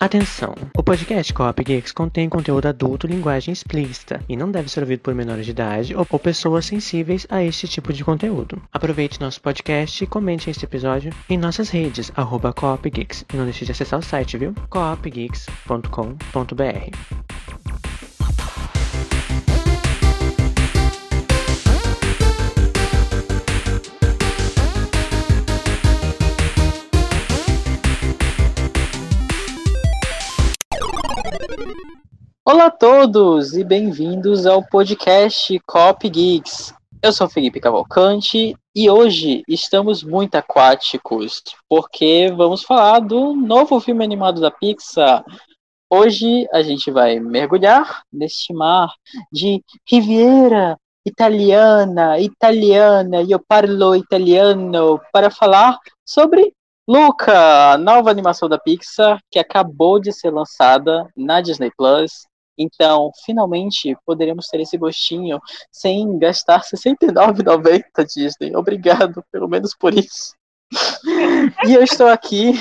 Atenção! O podcast Coop Geeks contém conteúdo adulto linguagem explícita e não deve ser ouvido por menores de idade ou, ou pessoas sensíveis a este tipo de conteúdo. Aproveite nosso podcast e comente este episódio em nossas redes, arroba Geeks. E não deixe de acessar o site, viu? coopgeeks.com.br Olá a todos e bem-vindos ao podcast Cop Geeks. Eu sou Felipe Cavalcante e hoje estamos muito aquáticos porque vamos falar do novo filme animado da Pixar. Hoje a gente vai mergulhar neste mar de Riviera italiana, italiana, eu parlo italiano, para falar sobre Luca, nova animação da Pixar que acabou de ser lançada na Disney Plus. Então, finalmente poderemos ter esse gostinho sem gastar R$ 69,90 Disney. Obrigado, pelo menos por isso. e eu estou aqui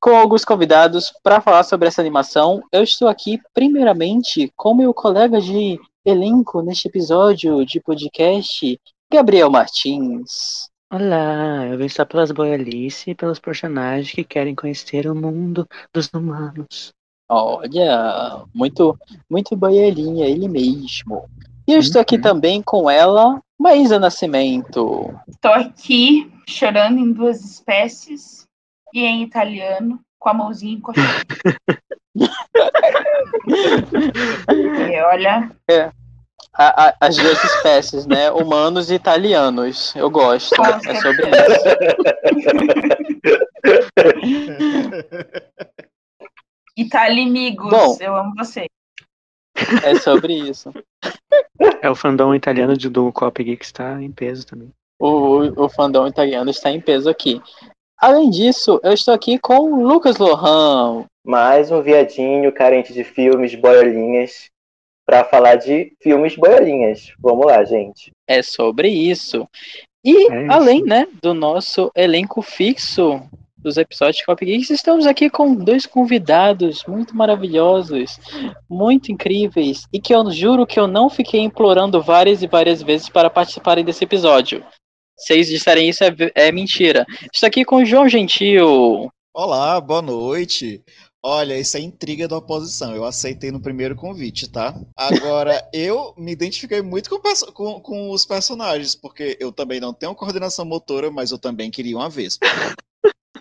com alguns convidados para falar sobre essa animação. Eu estou aqui, primeiramente, com meu colega de elenco neste episódio de podcast, Gabriel Martins. Olá, eu vim só pelas boialice e pelos personagens que querem conhecer o mundo dos humanos. Olha, muito, muito boielinha, ele mesmo. E eu estou aqui uhum. também com ela, Maísa Nascimento. Estou aqui chorando em duas espécies e em italiano, com a mãozinha encoxada. e olha. É. A, a, as duas espécies, né? Humanos e italianos. Eu gosto. Nossa. É sobre isso. Italimigos, Bom, eu amo você. É sobre isso. É o fandom italiano de do Cop Geek está em peso também. O, o fandom italiano está em peso aqui. Além disso, eu estou aqui com o Lucas Lohan. Mais um viadinho carente de filmes boiolinhas para falar de filmes boiolinhas. Vamos lá, gente. É sobre isso. E é isso. além, né, do nosso elenco fixo, dos episódios de Cop Geeks. Estamos aqui com dois convidados muito maravilhosos, muito incríveis, e que eu juro que eu não fiquei implorando várias e várias vezes para participarem desse episódio. Vocês disserem isso é, é mentira. Estou aqui com o João Gentil. Olá, boa noite. Olha, isso é intriga da oposição. Eu aceitei no primeiro convite, tá? Agora, eu me identifiquei muito com, com, com, os personagens, porque eu também não tenho coordenação motora, mas eu também queria uma Vespa.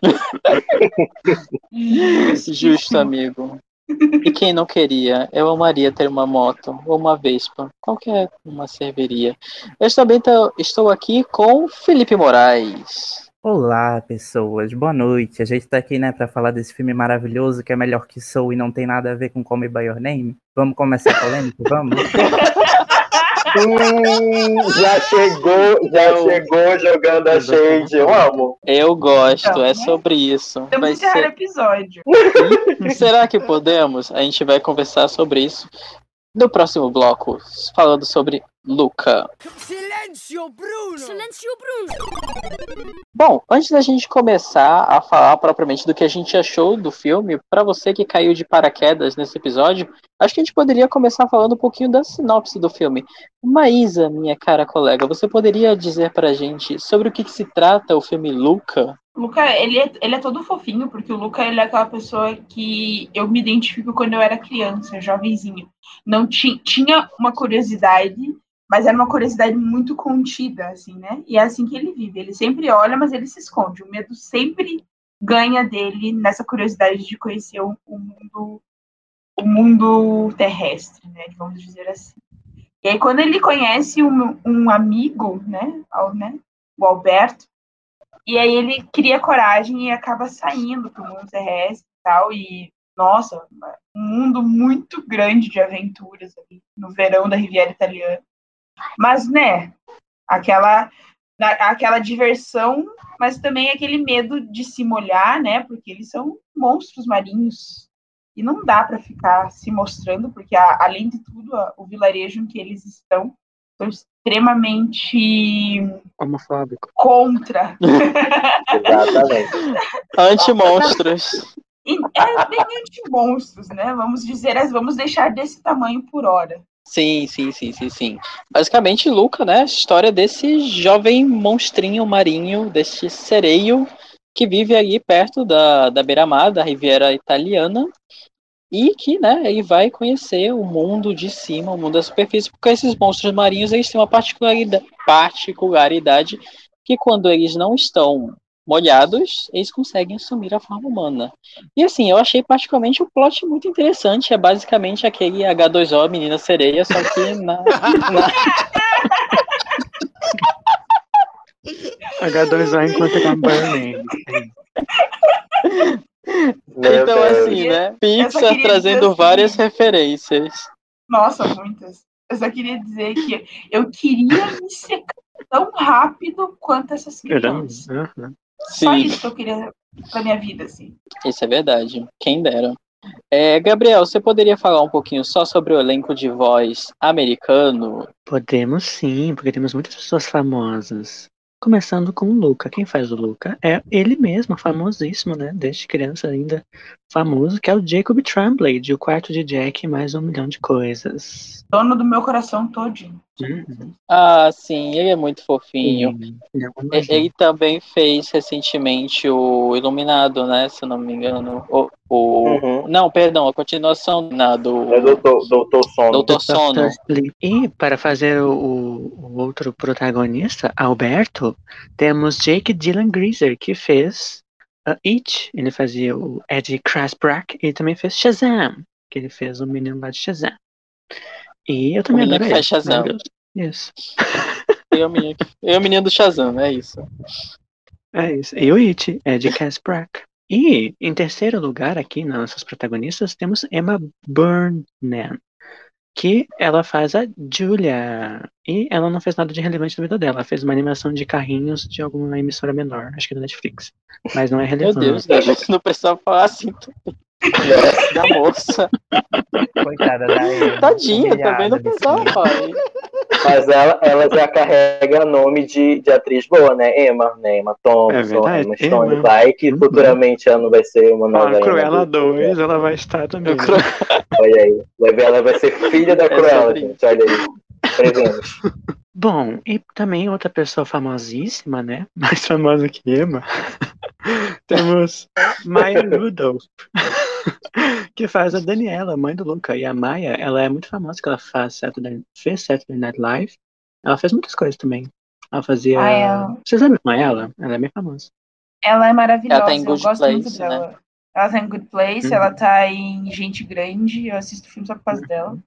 Justo, amigo. E quem não queria? Eu amaria ter uma moto ou uma Vespa. Qualquer uma serviria. Eu também estou aqui com Felipe Moraes. Olá, pessoas. Boa noite. A gente está aqui, né, para falar desse filme maravilhoso que é melhor que Soul e não tem nada a ver com Come By Your Name. Vamos começar a polêmica? Vamos? Hum, já chegou, já eu, chegou jogando a shade. Eu amo. Eu gosto, então, é sobre isso. Que ser... episódio. Será que podemos? A gente vai conversar sobre isso no próximo bloco, falando sobre Luca. Silêncio, Bruno! Silêncio, Bruno! Bom, antes da gente começar a falar propriamente do que a gente achou do filme, para você que caiu de paraquedas nesse episódio, acho que a gente poderia começar falando um pouquinho da sinopse do filme. Maísa, minha cara colega, você poderia dizer pra gente sobre o que, que se trata o filme Luca? Luca, ele é, ele é todo fofinho, porque o Luca ele é aquela pessoa que eu me identifico quando eu era criança, jovenzinho. Não tinha uma curiosidade mas era uma curiosidade muito contida, assim, né? E é assim que ele vive. Ele sempre olha, mas ele se esconde. O medo sempre ganha dele nessa curiosidade de conhecer o, o mundo o mundo terrestre, né? Vamos dizer assim. E aí, quando ele conhece um, um amigo, né, né? O Alberto, e aí ele cria coragem e acaba saindo para o mundo terrestre e tal. E, nossa, um mundo muito grande de aventuras ali, no verão da Riviera Italiana. Mas, né, aquela, aquela diversão, mas também aquele medo de se molhar, né? Porque eles são monstros marinhos. E não dá para ficar se mostrando, porque a, além de tudo, a, o vilarejo em que eles estão são extremamente homofóbico contra. Exatamente. Anti-monstros. É bem anti-monstros, né? Vamos dizer, vamos deixar desse tamanho por hora. Sim, sim, sim, sim, sim. Basicamente, Luca, né? História desse jovem monstrinho marinho, deste sereio que vive ali perto da, da beira-mar, da Riviera Italiana, e que, né, ele vai conhecer o mundo de cima, o mundo da superfície, porque esses monstros marinhos, eles têm uma particularidade, particularidade que quando eles não estão molhados, eles conseguem assumir a forma humana. E assim, eu achei particularmente o plot muito interessante. É basicamente aquele H2O, menina sereia, só que na. na... H2O enquanto tá burning. então, assim, né? Pixar trazendo várias referências. Nossa, muitas. Eu só queria dizer que eu queria me secar tão rápido quanto essas crianças. Uhum. Só Sim. isso que eu queria pra minha vida, assim. Isso é verdade. Quem dera. É, Gabriel, você poderia falar um pouquinho só sobre o elenco de voz americano? Podemos sim, porque temos muitas pessoas famosas. Começando com o Luca. Quem faz o Luca é ele mesmo, famosíssimo, né? Desde criança ainda famoso, que é o Jacob Tremblay, de O Quarto de Jack e mais um milhão de coisas. Dono do meu coração todinho. Uhum. Ah, sim, ele é muito fofinho. Sim, ele, ele, também fez recentemente o Iluminado, né? Se eu não me engano. O, o... Uhum. Não, perdão, a continuação na, do. É Doutor, Doutor Sono. Doutor Sono. E para fazer o, o, outro protagonista, Alberto, temos Jake Dylan Greaser, que fez uh, It. Ele fazia o Eddie Krasbrack e também fez Shazam, que ele fez o menino lá de Shazam. E eu também o menino adoro que faz Shazam. Isso. Eu, menino, eu, menino do Shazam, é isso. É isso. E o It, Eddie Krasbrack. E em terceiro lugar aqui nas nossas protagonistas temos Emma Burnham, que ela faz a Julia. E ela não fez nada de relevante na vida dela. Ela fez uma animação de carrinhos de alguma emissora menor, acho que da Netflix. Mas não é relevante. Meu Deus, não precisava falar assim. da moça. Coitada da Emma. Tadinha, também não precisava falar. Mas ela, ela já carrega nome de, de atriz boa, né? Emma, né? Emma Thompson, é Emma Stone, Emma. vai que uhum. futuramente ela não vai ser uma nova ah, Cruella 2, ela vai estar também. Né? Olha aí, vai ver, ela vai ser filha da Cruella, é gente, olha aí. Prevemos. Bom, e também outra pessoa famosíssima, né? Mais famosa que Emma. Temos Maya Rudolph, que faz a Daniela, mãe do Luca. E a Maya, ela é muito famosa, que ela faz Saturday, fez Saturday Night Live. Ela fez muitas coisas também. Ela fazia. Ah, é. Vocês lembram ela? Ela é bem famosa. Ela é maravilhosa, ela tá em Good eu gosto Place, muito dela. Né? Ela tá em Good Place, uhum. ela tá em Gente Grande, eu assisto filme só por causa dela.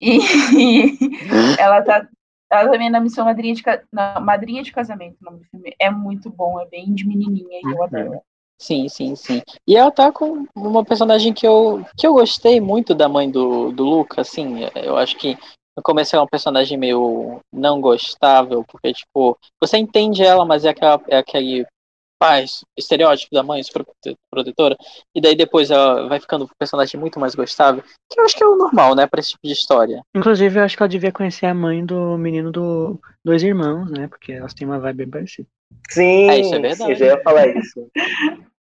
E ela tá ela também é na missão Madrinha de, na Madrinha de Casamento, o nome do filme. É muito bom, é bem de menininha e eu adoro. Sim, sim, sim. E ela tá com uma personagem que eu, que eu gostei muito da mãe do, do Luca, assim. Eu acho que no começo é um personagem meio não gostável, porque, tipo, você entende ela, mas é, aquela, é aquele paz, estereótipo da mãe, protetora, e daí depois ela vai ficando um personagem muito mais gostável, que eu acho que é o normal, né, pra esse tipo de história. Inclusive, eu acho que ela devia conhecer a mãe do menino do Dois Irmãos, né, porque elas têm uma vibe bem parecida. Sim, é, isso é verdade. eu já ia falar isso.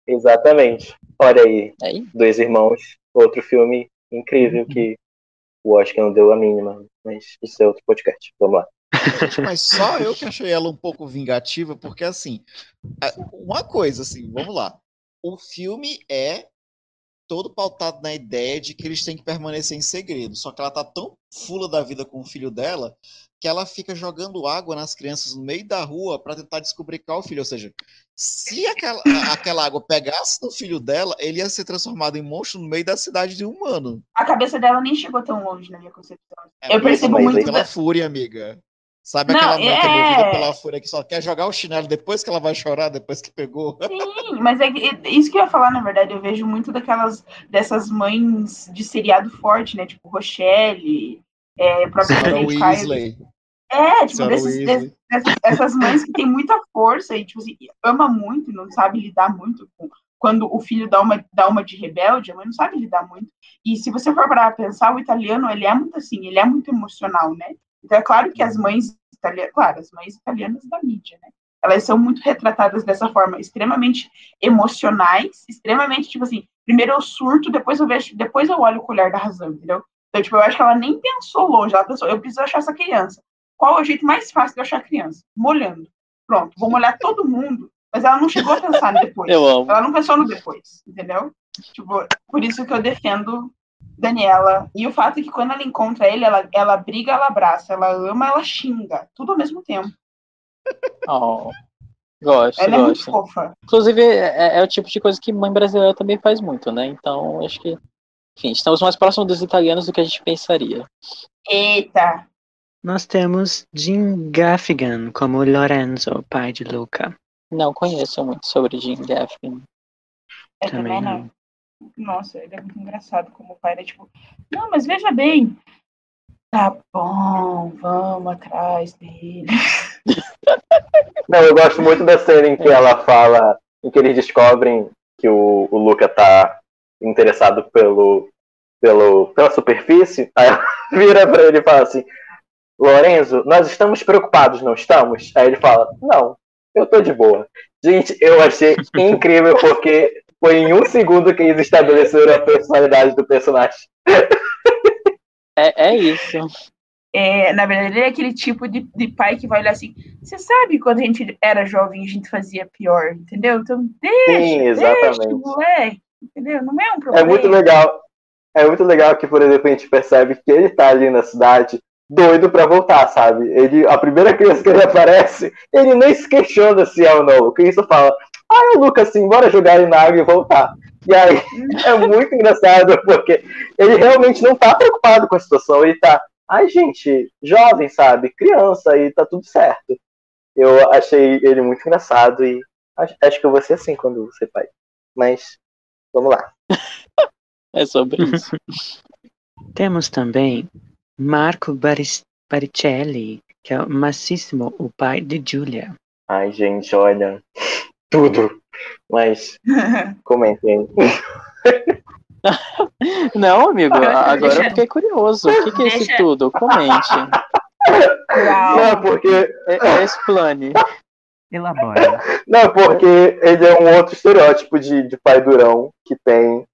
Exatamente. Olha aí, aí, Dois Irmãos, outro filme incrível uhum. que o Oscar não deu a mínima, mas isso é outro podcast. Vamos lá. Mas só eu que achei ela um pouco vingativa, porque assim, uma coisa assim, vamos lá. O filme é todo pautado na ideia de que eles têm que permanecer em segredo. Só que ela tá tão fula da vida com o filho dela que ela fica jogando água nas crianças no meio da rua para tentar descobrir qual é o filho. Ou seja, se aquela, aquela água pegasse no filho dela, ele ia ser transformado em monstro no meio da cidade de humano. A cabeça dela nem chegou tão longe na minha concepção. É, eu percebo muito. Pela da... fúria, amiga. Sabe não, aquela mãe é... que é movida pela fúria que só quer jogar o chinelo depois que ela vai chorar, depois que pegou? Sim, mas é, é isso que eu ia falar, na verdade. Eu vejo muito daquelas dessas mães de seriado forte, né? Tipo Rochelle, é, própria Sarah Weasley. É, tipo, desses, desses, essas mães que têm muita força e, tipo assim, ama muito não sabe lidar muito com. Quando o filho dá uma, dá uma de rebelde, a mãe não sabe lidar muito. E se você for para pensar, o italiano, ele é muito assim, ele é muito emocional, né? Então, é claro que as mães italianas, claro, as mães italianas da mídia, né? Elas são muito retratadas dessa forma, extremamente emocionais, extremamente, tipo assim, primeiro eu surto, depois eu vejo, depois eu olho o colher da razão, entendeu? Então, tipo, eu acho que ela nem pensou longe, ela pensou, eu preciso achar essa criança. Qual é o jeito mais fácil de achar a criança? Molhando. Pronto, vou molhar todo mundo. Mas ela não chegou a pensar no depois. Eu amo. Ela não pensou no depois, entendeu? Tipo, por isso que eu defendo Daniela. E o fato é que quando ela encontra ele, ela, ela briga, ela abraça, ela ama, ela xinga. Tudo ao mesmo tempo. Oh. Gosto, ela gosto. é muito fofa. Inclusive, é, é, o tipo de coisa que mãe brasileira também faz muito, né? Então, acho que. Enfim, estamos mais próximos dos italianos do que a gente pensaria. Eita! Nós temos Jim Gaffigan como Lorenzo, pai de Luca. Não conheço muito sobre Jim Gaffigan. Eu também, também não. Nossa, ele é muito engraçado como pai. Ele é tipo, não, mas veja bem. Tá bom, vamos atrás dele. Não, eu gosto muito da cena em que ela fala, em que eles descobrem que o, o Luca tá interessado pelo, pelo, pela superfície. Aí ela vira pra ele e fala assim: Lorenzo, nós estamos preocupados, não estamos? Aí ele fala: Não, eu tô de boa. Gente, eu achei incrível porque foi em um segundo que eles estabeleceram a personalidade do personagem. É, é isso. É, na verdade, ele é aquele tipo de, de pai que vai olhar assim. Você sabe quando a gente era jovem a gente fazia pior, entendeu? Então deixa, Sim, exatamente. deixa, moleque, entendeu? Não é um problema. É muito legal. É muito legal que, por exemplo, a gente percebe que ele tá ali na cidade doido para voltar, sabe? Ele, a primeira criança que ele aparece, ele nem se questiona se é ou não. O Cristo fala, o Lucas, sim, bora jogar ele na água e voltar. E aí é muito engraçado, porque ele realmente não tá preocupado com a situação, ele tá, ai gente, jovem, sabe, criança, e tá tudo certo. Eu achei ele muito engraçado e acho, acho que eu vou ser assim quando ser pai. Mas, vamos lá. é sobre isso. Temos também Marco Baricelli, que é o Massissimo, o pai de Giulia. Ai, gente, olha, tudo. Mas comentem. Não, amigo, agora eu fiquei curioso. O que, que é esse tudo? Comente. Não, porque. É, é explane. Elabora. Não, porque ele é um outro estereótipo de, de pai durão que tem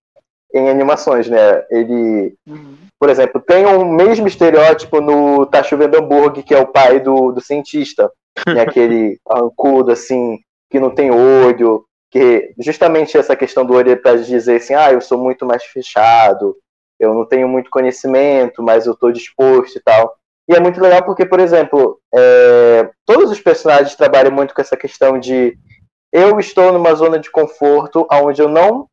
em animações, né? Ele, uhum. por exemplo, tem o um mesmo estereótipo no Tá Chovendo Hambúrguer, que é o pai do, do cientista. Né? Aquele arrancudo, assim, que não tem olho, que justamente essa questão do olho é para dizer assim, ah, eu sou muito mais fechado, eu não tenho muito conhecimento, mas eu estou disposto e tal. E é muito legal porque, por exemplo, é, todos os personagens trabalham muito com essa questão de eu estou numa zona de conforto onde eu não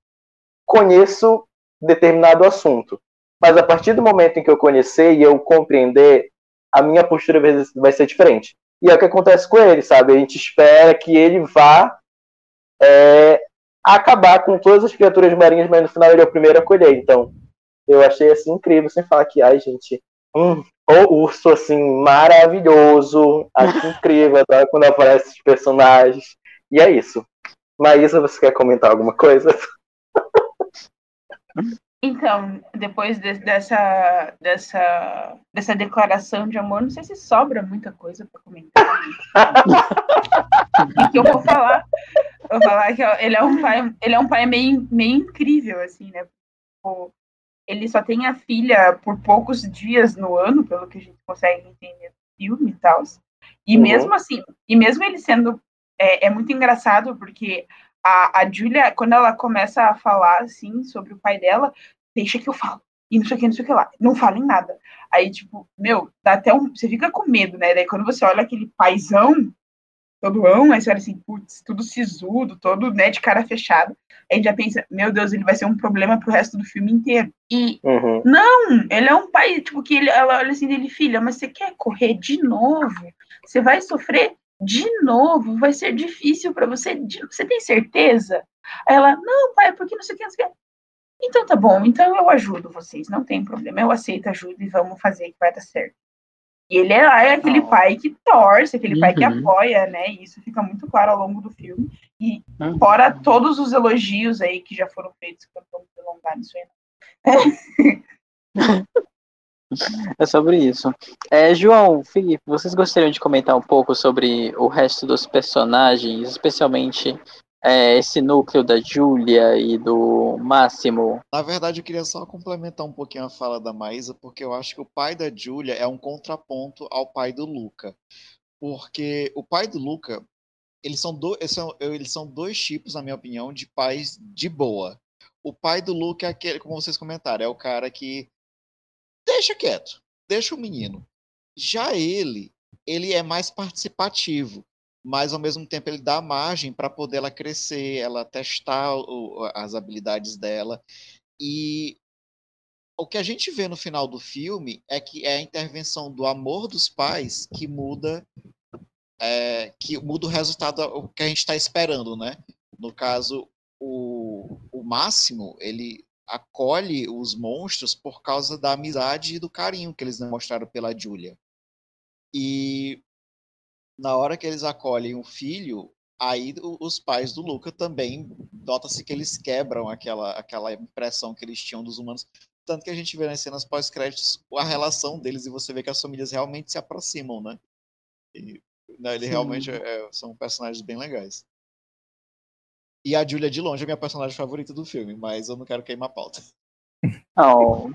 conheço determinado assunto. Mas a partir do momento em que eu conhecer e eu compreender, a minha postura vai ser diferente. E é o que acontece com ele, sabe? A gente espera que ele vá é, acabar com todas as criaturas marinhas, mas no final ele é o primeiro a colher. Então, eu achei assim incrível, sem falar que, ai, gente, hum, o urso assim maravilhoso, acho incrível, quando aparecem os personagens. E é isso. Maísa, você quer comentar alguma coisa? Então, depois de, dessa, dessa, dessa declaração de amor, não sei se sobra muita coisa para comentar. o que eu vou falar? Eu vou falar que ele é um pai, ele é um pai meio, meio incrível, assim, né? Ele só tem a filha por poucos dias no ano, pelo que a gente consegue entender no filme e tal. E uhum. mesmo assim, e mesmo ele sendo. É, é muito engraçado, porque a, a Julia, quando ela começa a falar, assim, sobre o pai dela, deixa que eu falo. E não sei o que, não sei o que lá. Não fala em nada. Aí, tipo, meu, dá até um. Você fica com medo, né? Daí quando você olha aquele paizão, todo ão, aí você olha assim, putz, tudo sisudo, todo, né, de cara fechada. Aí já pensa, meu Deus, ele vai ser um problema pro resto do filme inteiro. E uhum. não, ele é um pai, tipo, que ele, ela olha assim dele, filha, mas você quer correr de novo? Você vai sofrer de novo, vai ser difícil para você. Você tem certeza? Aí ela, não, pai, porque não sei o que, não sei o que. Então tá bom, então eu ajudo vocês, não tem problema, eu aceito ajuda e vamos fazer que vai dar certo. E ele é, é aquele oh. pai que torce, aquele uhum. pai que uhum. apoia, né? E isso fica muito claro ao longo do filme. E uhum. fora todos os elogios aí que já foram feitos, que eu não vou alongar nisso aí. É sobre isso. É, João, Felipe, vocês gostariam de comentar um pouco sobre o resto dos personagens, especialmente é, esse núcleo da Júlia e do Máximo? Na verdade, eu queria só complementar um pouquinho a fala da Maísa, porque eu acho que o pai da Júlia é um contraponto ao pai do Luca. Porque o pai do Luca, eles são, do, eles são, eles são dois tipos, na minha opinião, de pais de boa. O pai do Luca é aquele, como vocês comentaram, é o cara que deixa quieto, deixa o menino. Já ele, ele é mais participativo mas ao mesmo tempo ele dá margem para poder ela crescer, ela testar o, as habilidades dela. E o que a gente vê no final do filme é que é a intervenção do amor dos pais que muda é, que muda o resultado o que a gente está esperando, né? No caso, o, o Máximo ele acolhe os monstros por causa da amizade e do carinho que eles demonstraram pela Julia. E na hora que eles acolhem o filho, aí os pais do Luca também nota-se que eles quebram aquela, aquela impressão que eles tinham dos humanos. Tanto que a gente vê nas cenas pós-créditos a relação deles e você vê que as famílias realmente se aproximam, né? E, né, ele realmente é, são personagens bem legais. E a Julia de longe é minha personagem favorita do filme, mas eu não quero queimar a pauta. Oh.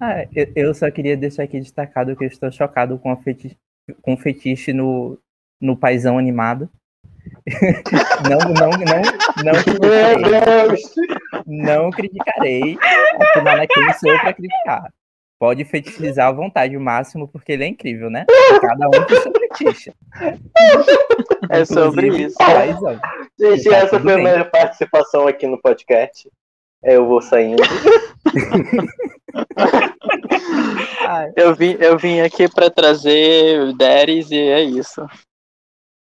Ah, eu, eu só queria deixar aqui destacado que eu estou chocado com a, feti com fetiche no, no paizão animado. não, não, não, não criticarei. Não criticarei. Afinal, é quem sou para criticar. Pode fetichizar à vontade o máximo, porque ele é incrível, né? Cada um tem seu fetiche. É sobre isso. Paizão. Gente, tá essa foi a minha participação aqui no podcast. Eu vou saindo. eu, vim, eu vim aqui para trazer Deres e é isso.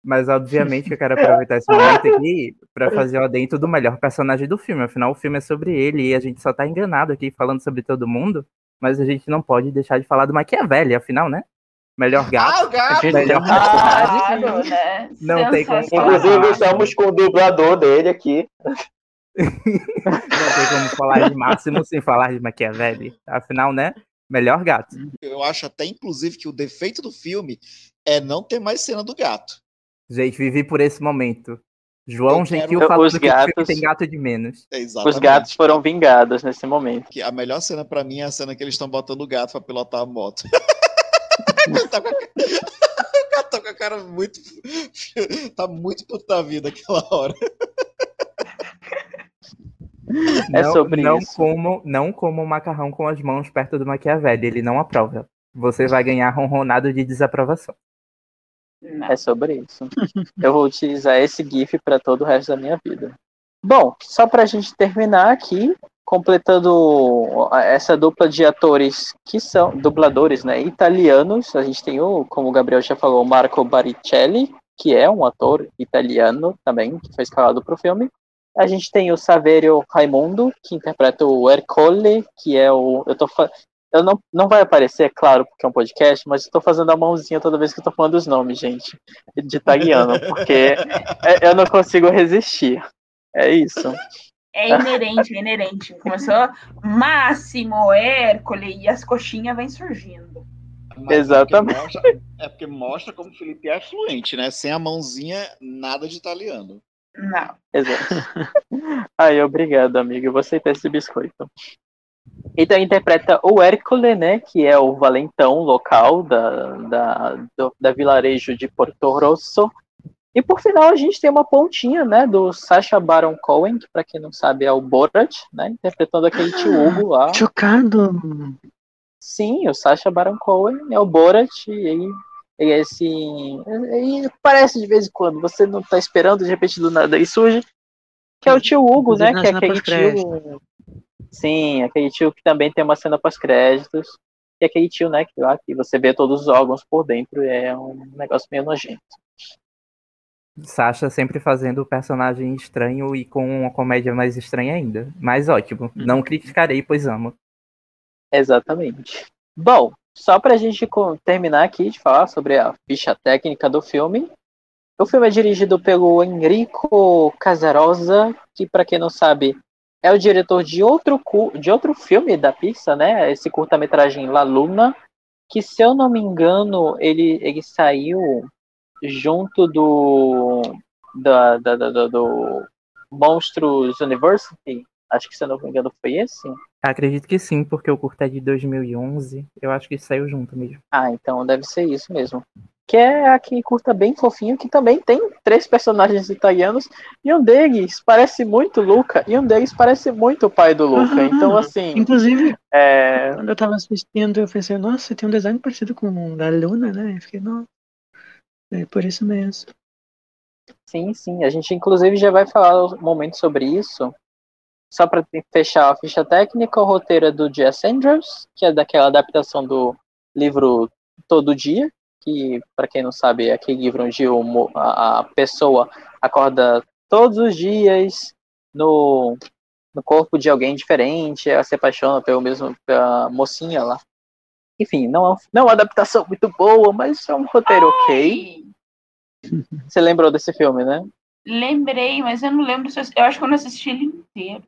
Mas obviamente eu quero aproveitar esse momento aqui para fazer o adentro do melhor personagem do filme. Afinal, o filme é sobre ele e a gente só tá enganado aqui falando sobre todo mundo, mas a gente não pode deixar de falar do Maquiavelli, afinal, né? Melhor gato. Ah, o gato. Melhor personagem. Ah, né? Não tem como falar. Inclusive, estamos com o dublador dele aqui. Não tem como falar de Máximo sem falar de Maquiavelli. Afinal, né? Melhor gato. Eu acho até, inclusive, que o defeito do filme é não ter mais cena do gato. Gente, vivi por esse momento. João Gentil falando os gatos, que tem gato de menos. Os gatos foram vingados nesse momento. A melhor cena para mim é a cena que eles estão botando o gato para pilotar a moto. tá com a... o gato tá com a cara muito. tá muito puta vida aquela hora. É não, sobre não isso. Como, não como macarrão com as mãos perto do Maquiavelli, ele não aprova. Você vai ganhar ronronado de desaprovação. É sobre isso. Eu vou utilizar esse GIF para todo o resto da minha vida. Bom, só para a gente terminar aqui, completando essa dupla de atores que são dubladores, né, italianos. A gente tem o, como o Gabriel já falou, Marco Baricelli, que é um ator italiano também, que foi escalado para o filme. A gente tem o Saverio Raimundo, que interpreta o Ercole, que é o. Eu tô fa... Eu não, não vai aparecer, é claro, porque é um podcast, mas estou fazendo a mãozinha toda vez que estou falando os nomes, gente, de italiano, porque é, eu não consigo resistir. É isso. É inerente, é inerente. Começou Máximo, Hércules, e as coxinhas vêm surgindo. Mas Exatamente. É porque, mostra, é porque mostra como o Felipe é fluente, né? Sem a mãozinha, nada de italiano. Não. Exato. Aí, obrigado, amigo. Eu vou aceitar esse biscoito. Então interpreta o Hércules, né, que é o valentão local da, da, do, da vilarejo de Porto Rosso. E por final a gente tem uma pontinha, né, do Sacha Baron Cohen, que para quem não sabe é o Borat, né, interpretando aquele tio Hugo lá. Chocado! Sim, o Sacha Baron Cohen é o Borat e e assim. E parece de vez em quando, você não tá esperando, de repente do nada e surge. Que é o tio Hugo, né? Que é aquele tio. Sim, aquele tio que também tem uma cena pós-créditos. E aquele tio, né, que lá que você vê todos os órgãos por dentro é um negócio meio nojento. Sasha sempre fazendo o personagem estranho e com uma comédia mais estranha ainda. Mas ótimo. Uhum. Não criticarei, pois amo. Exatamente. Bom, só para a gente terminar aqui de falar sobre a ficha técnica do filme. O filme é dirigido pelo Enrico Casarosa, que para quem não sabe é o diretor de outro de outro filme da Pixar, né? Esse curta-metragem La Luna, que se eu não me engano ele ele saiu junto do da, da, da, do Monstros University. Acho que, se eu não me engano, foi esse. Acredito que sim, porque o curta é de 2011. Eu acho que saiu junto mesmo. Ah, então deve ser isso mesmo. Que é aqui curta bem fofinho, que também tem três personagens italianos. E um deles parece muito Luca, e um deles parece muito o pai do Luca. então, assim. Inclusive, é... quando eu tava assistindo, eu pensei, nossa, tem um design parecido com o da Luna, né? Eu fiquei, nossa. É por isso mesmo. Sim, sim. A gente, inclusive, já vai falar um momento sobre isso só para fechar a ficha técnica, o roteiro é do Jess Andrews, que é daquela adaptação do livro Todo Dia, que, para quem não sabe, é aquele livro onde o, a, a, pessoa acorda todos os dias no, no corpo de alguém diferente, ela se apaixona pelo mesmo, pela mocinha lá. Enfim, não é, não é uma adaptação muito boa, mas é um roteiro Ai. ok. Você lembrou desse filme, né? Lembrei, mas eu não lembro se eu, eu acho que eu não assisti ele inteiro.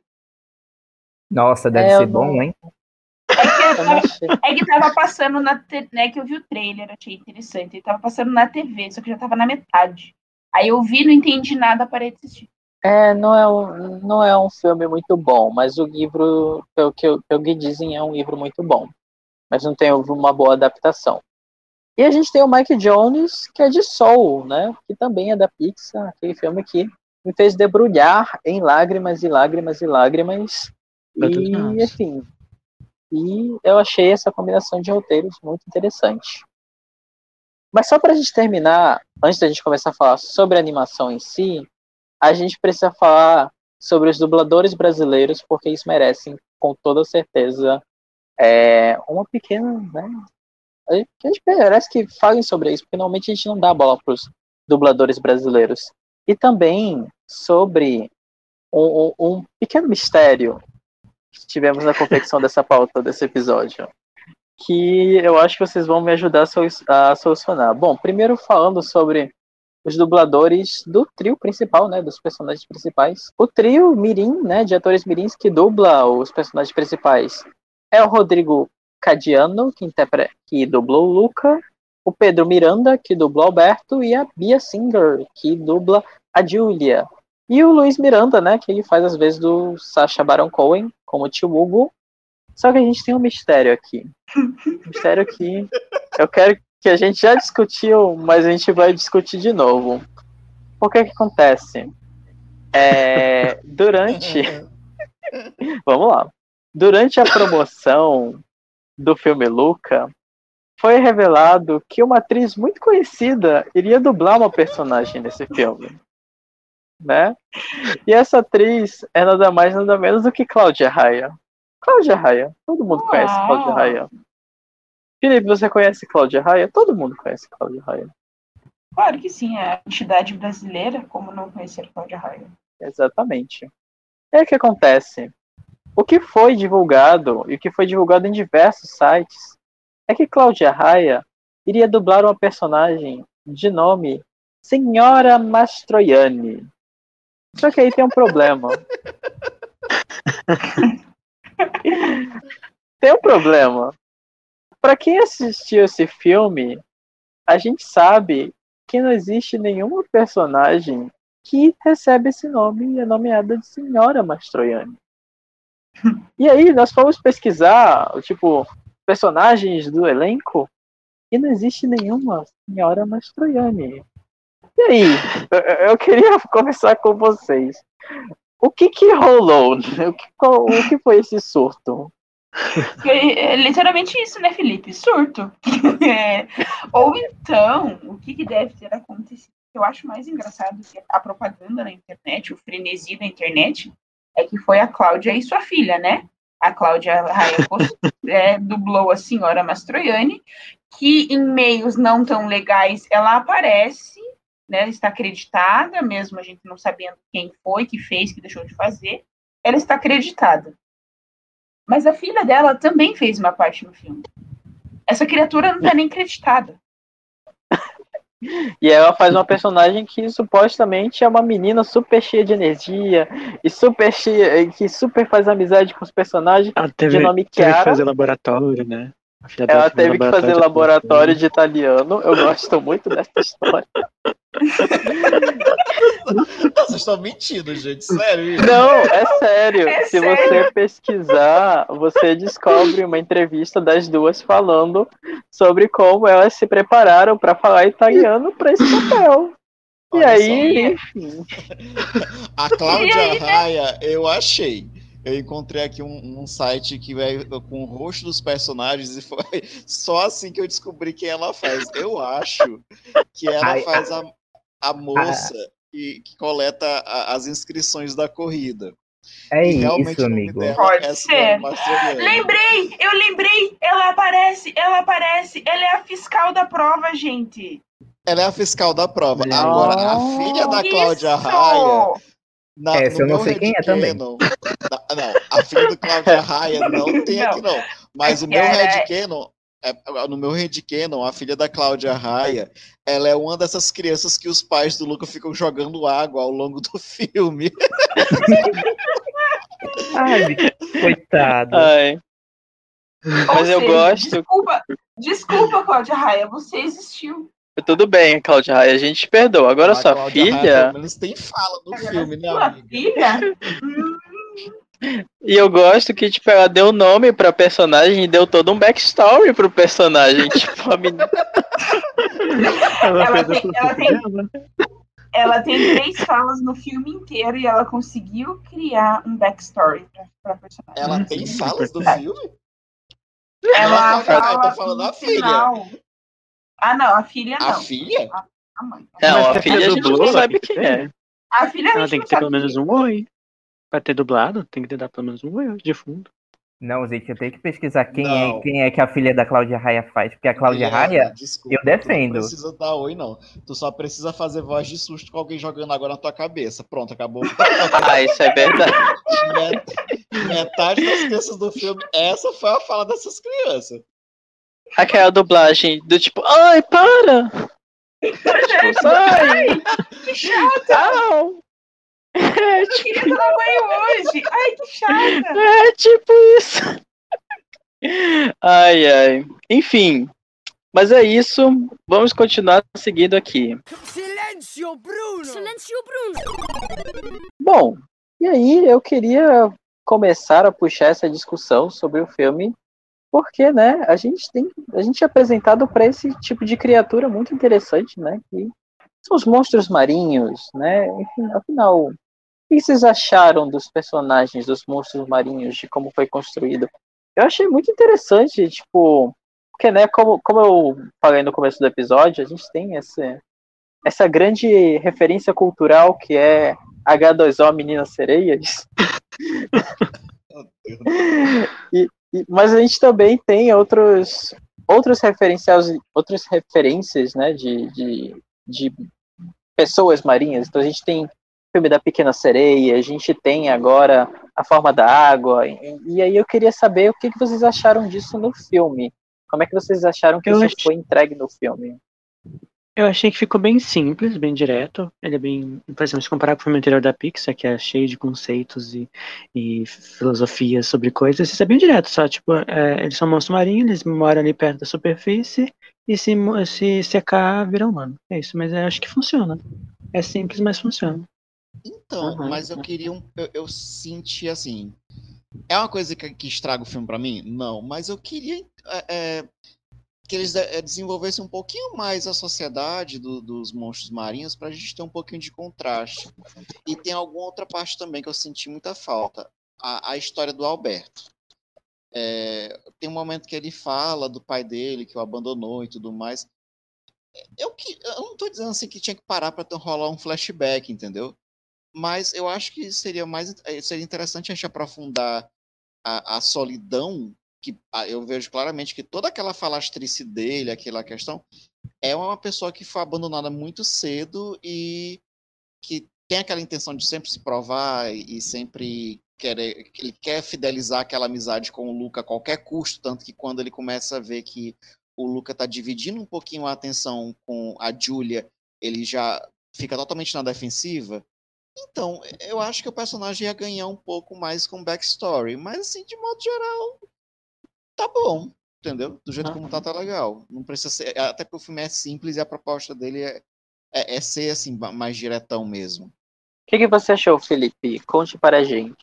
Nossa, deve é, ser bom, hein? É que, tava, é que tava passando na TV, né, que eu vi o trailer, achei interessante. Ele tava passando na TV, só que já tava na metade. Aí eu vi, não entendi nada, parei de assistir. É, não é um, não é um filme muito bom, mas o livro, pelo que, pelo que dizem, é um livro muito bom. Mas não tem uma boa adaptação. E a gente tem o Mike Jones, que é de Soul, né? Que também é da Pixar, aquele filme que me fez debrulhar em lágrimas e lágrimas e lágrimas e, enfim, e eu achei essa combinação de roteiros muito interessante. Mas só para a gente terminar, antes da gente começar a falar sobre a animação em si, a gente precisa falar sobre os dubladores brasileiros, porque eles merecem, com toda certeza, é, uma pequena. Né, a gente merece que falem sobre isso, porque normalmente a gente não dá bola para os dubladores brasileiros. E também sobre um, um, pequeno mistério que tivemos na confecção dessa pauta desse episódio, que eu acho que vocês vão me ajudar a solucionar. Bom, primeiro falando sobre os dubladores do trio principal, né, dos personagens principais. O trio mirim, né, de atores mirins que dubla os personagens principais é o Rodrigo Cadiano, que, interpreta, que dublou o Luca, o Pedro Miranda, que dubla o Alberto, e a Bia Singer, que dubla a Julia. E o Luiz Miranda, né, que ele faz às vezes do Sacha Baron Cohen, como tio Hugo. Só que a gente tem um mistério aqui. Um mistério que eu quero que a gente já discutiu, mas a gente vai discutir de novo. O que que acontece? É, durante. Vamos lá. Durante a promoção do filme Luca, foi revelado que uma atriz muito conhecida iria dublar uma personagem nesse filme né? E essa atriz é nada mais nada menos do que Cláudia Raia. Cláudia Raia, todo mundo conhece Cláudia Raia. Felipe, você conhece Cláudia Raia? Todo mundo conhece Cláudia Raia. Claro que sim, é a entidade brasileira, como não conhecer Cláudia Raia? Exatamente. É o que acontece. O que foi divulgado, e o que foi divulgado em diversos sites, é que Cláudia Raia iria dublar uma personagem de nome Senhora Mastroianni. Só que aí tem um problema. tem um problema. Para quem assistiu esse filme, a gente sabe que não existe nenhuma personagem que recebe esse nome e é nomeada de Senhora Mastroianni. E aí nós fomos pesquisar, tipo, personagens do elenco e não existe nenhuma Senhora Mastroianni. E aí, eu queria conversar com vocês. O que que rolou? O que, qual, o que foi esse surto? É literalmente isso, né, Felipe? Surto. É. Ou então, o que, que deve ter acontecido? Eu acho mais engraçado que a propaganda na internet, o frenesi da internet, é que foi a Cláudia e sua filha, né? A Cláudia Raia é, dublou a senhora Mastroianni, que em meios não tão legais ela aparece né, está acreditada, mesmo a gente não sabendo quem foi, que fez, que deixou de fazer, ela está acreditada. Mas a filha dela também fez uma parte no filme. Essa criatura não está nem acreditada. E ela faz uma personagem que supostamente é uma menina super cheia de energia e super cheia, que super faz amizade com os personagens ela teve, de nome Kiara. Teve que fazer laboratório, né? Ela teve que fazer laboratório de italiano. Eu gosto muito dessa história. Vocês estão mentindo, gente. Sério. Não, é sério. É Se sério? você pesquisar, você descobre uma entrevista das duas falando sobre como elas se prepararam para falar italiano para esse papel. E Olha aí, A E Cláudia aí, né? Raia, eu achei. Eu encontrei aqui um, um site que vai com o rosto dos personagens e foi só assim que eu descobri quem ela faz. Eu acho que ela Ai, faz a, a moça que, que coleta a- as inscrições da corrida. É realmente isso, amigo. Pode é ser. Lembrei, eu lembrei. Ela aparece, ela aparece. Ela é a fiscal da prova, gente. Ela é a fiscal da prova. Olha. Agora, a filha da Cláudia! Raia. Na, Essa eu não sei quem é também. Não, a filha do Cláudia Raia não tem aqui, não. Mas É o meu é- headcanon, é, no meu headcanon, a filha da Cláudia Raia, ela é uma dessas crianças que os pais do Luca ficam jogando água ao longo do filme. Ai, coitado. ai, Ou Mas eu seja, gosto- Desculpa, desculpa, Cláudia Raia, você existiu. tudo bem, Cláudia Raia, a gente te perdoa. Agora A sua Cláudia Raia, filha, pelo menos tem fala no filme, né, Sua amiga? filha? E eu gosto que tipo ela deu nome pra personagem e deu todo um backstory pro personagem, tipo a menina Ela, Ela fez tem- o ela tem- ela tem três falas no filme inteiro e ela conseguiu criar um backstory pra, pra personagem. Ela tem falas do É. filme? Ela Ah, fala eu tô falando da filha. final. Ah, não, a filha A não. filha? A mãe. Não, a filha a gente não sabe que quem é. A filha a Ela tem que ter pelo menos quem um oi. Pra ter dublado, tem que ter dado pelo menos um oi de fundo. Não, gente, eu tenho que pesquisar quem Não. é, quem é que a filha da Cláudia Raia faz. Porque a Cláudia Guilherme, Raia, desculpa, eu defendo. Tu não precisa dar oi, não. Tu só precisa fazer voz de susto com alguém jogando água na tua cabeça. Pronto, acabou. Ah, isso é verdade. Met- Metade das crianças do filme, essa foi a fala dessas crianças. Aquela dublagem do tipo, ai, para! tipo, sai! Que chato! Au! É Eu queria tomar banho hoje. Ai, que chata. É tipo isso. Ai, ai. Enfim. Mas é isso. Vamos continuar seguindo aqui. Silêncio, Bruno! Silêncio, Bruno! Bom, e aí eu queria começar a puxar essa discussão sobre o filme, porque, né, a gente tem, a gente é apresentado para esse tipo de criatura muito interessante, né, que são os monstros marinhos, né, enfim, afinal, que vocês acharam dos personagens dos monstros marinhos, de como foi construído? Eu achei muito interessante, tipo, porque, né, como, como eu falei no começo do episódio, a gente tem esse, essa grande referência cultural que é H2O Meninas Sereias. e, e- mas a gente também tem outros outros referenciais, outras referências, né, de, de, de pessoas marinhas. Então a gente tem filme da Pequena Sereia, a gente tem agora a forma da água. E, e aí eu queria saber o que, que vocês acharam disso no filme. Como é que vocês acharam que Eu isso acho- foi entregue no filme? Eu achei que ficou bem simples, bem direto. Ele é bem. Por exemplo, se comparar com o filme anterior da Pixar, que é cheio de conceitos e, e filosofias sobre coisas, isso é bem direto, só. Tipo, é, eles são monstros marinhos, eles moram ali perto da superfície e se, se secar, viram humano. É isso, mas eu acho que funciona. É simples, mas funciona. Então, Uhum. mas eu queria um. Eu, eu senti assim. É uma coisa que, que estraga o filme pra mim? Não, mas eu queria é, é, que eles é, desenvolvessem um pouquinho mais a sociedade do- dos monstros marinhos pra gente ter um pouquinho de contraste. E tem alguma outra parte também que eu senti muita falta. A, a história do Alberto. É, tem um momento que ele fala do pai dele, que o abandonou e tudo mais. Eu, que, eu não tô dizendo assim que tinha que parar pra ter, rolar um flashback, entendeu? Mas eu acho que seria mais eh, seria interessante a gente aprofundar a, a solidão que ah, eu vejo claramente que toda aquela falastrice dele, aquela questão, é uma pessoa que foi abandonada muito cedo e que tem aquela intenção de sempre se provar e sempre querer, que ele quer fidelizar aquela amizade com o Luca a qualquer custo, tanto que quando ele começa a ver que o Luca tá dividindo um pouquinho a atenção com a Julia, ele já fica totalmente na defensiva. Então, eu acho que o personagem ia ganhar um pouco mais com backstory, mas assim, de modo geral, tá bom, entendeu? Do jeito como tá, tá legal. Não precisa ser, até porque o filme é simples e a proposta dele é, é, é ser assim, ma- mais diretão mesmo. que, que você achou, Felipe? Conte para a gente.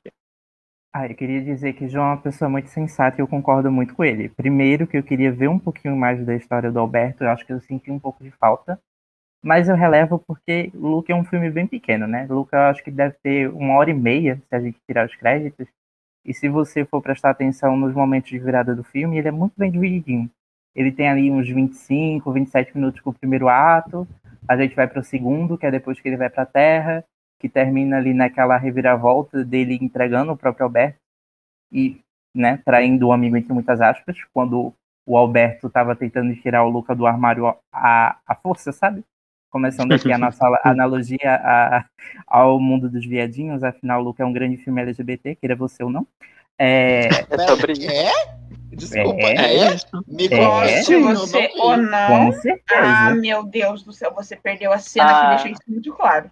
Ah, eu queria dizer que João é uma pessoa muito sensata e eu concordo muito com ele. Primeiro, que eu queria ver um pouquinho mais da história do Alberto, eu acho que eu senti um pouco de falta. Mas eu relevo porque Luca é um filme bem pequeno, né? Luca acho que deve ter uma hora e meia, se a gente tirar os créditos. E se você for prestar atenção nos momentos de virada do filme, ele é muito bem divididinho. Ele tem ali uns 25, 27 minutos com o primeiro ato, a gente vai para o segundo, que é depois que ele vai para a Terra, que termina ali naquela reviravolta dele entregando o próprio Alberto e né, traindo o amigo entre muitas aspas, quando o Alberto estava tentando tirar o Luca do armário à, à força, sabe? Começando aqui a nossa analogia a, ao mundo dos viadinhos, afinal, o Luca é um grande filme LGBT, queira você ou não. É, é sobre isso. É? Desculpa, é, é, é Me é, se você ou não. Ah, meu Deus do céu, você perdeu a cena ah. que deixou isso muito claro.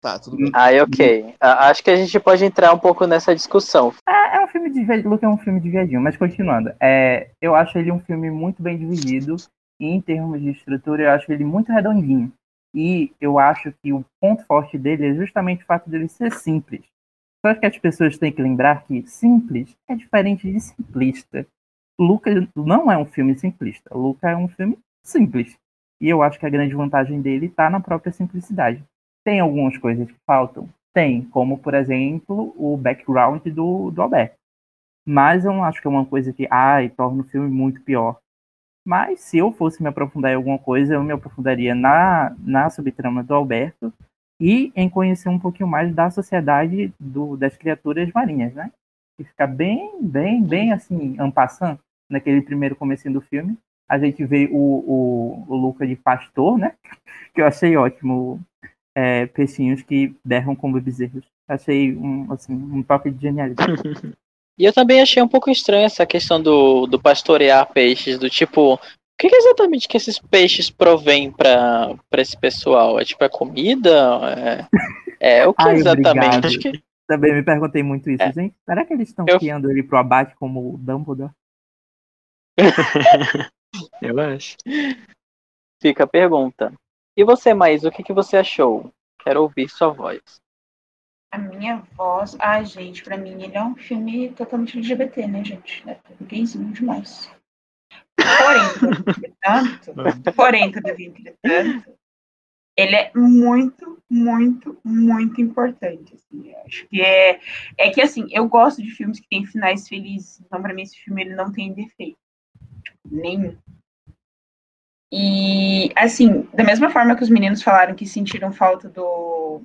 Tá, tudo bem. Ah, ok. Acho que a gente pode entrar um pouco nessa discussão. É, é um filme de Luke é um filme de viadinho, mas continuando. É, eu acho ele um filme muito bem dividido. E em termos de estrutura, eu acho ele muito redondinho. E eu acho que o ponto forte dele é justamente o fato dele ser simples. Só que as pessoas têm que lembrar que simples é diferente de simplista. Luca não é um filme simplista. Luca é um filme simples. E eu acho que a grande vantagem dele está na própria simplicidade. Tem algumas coisas que faltam? Tem, como por exemplo o background do, do Alberto. Mas eu não acho que é uma coisa que, ai, torna o filme muito pior. Mas se eu fosse me aprofundar em alguma coisa, eu me aprofundaria na, na subtrama do Alberto e em conhecer um pouquinho mais da sociedade do, das criaturas marinhas, né? Que fica bem, bem, bem assim, ampassando naquele primeiro começo do filme. A gente vê o, o, o Luca de pastor, né? Que eu achei ótimo é, peixinhos que berram como bezerros. Achei um, assim, um toque de genialidade. E eu também achei um pouco estranho essa questão do, do pastorear peixes, do tipo, o que, que exatamente que esses peixes provêm para esse pessoal? É tipo, é comida? É, é o que Ai, exatamente? Que... Também me perguntei muito isso, é. gente. Será que eles estão eu... criando ele pro abate como o Dumbledore? eu acho. Fica a pergunta. E você, mais o que, que você achou? Quero ouvir sua voz. A minha voz. Ai, gente, pra mim ele é um filme totalmente LGBT, né, gente? É gayzinho demais. Porém, entretanto, porém, todavia, entretanto, ele é muito, muito, muito importante. Assim, acho que é, é que assim, eu gosto de filmes que têm finais felizes. Então, para mim, esse filme ele não tem defeito. Nenhum. E, assim, da mesma forma que os meninos falaram que sentiram falta do,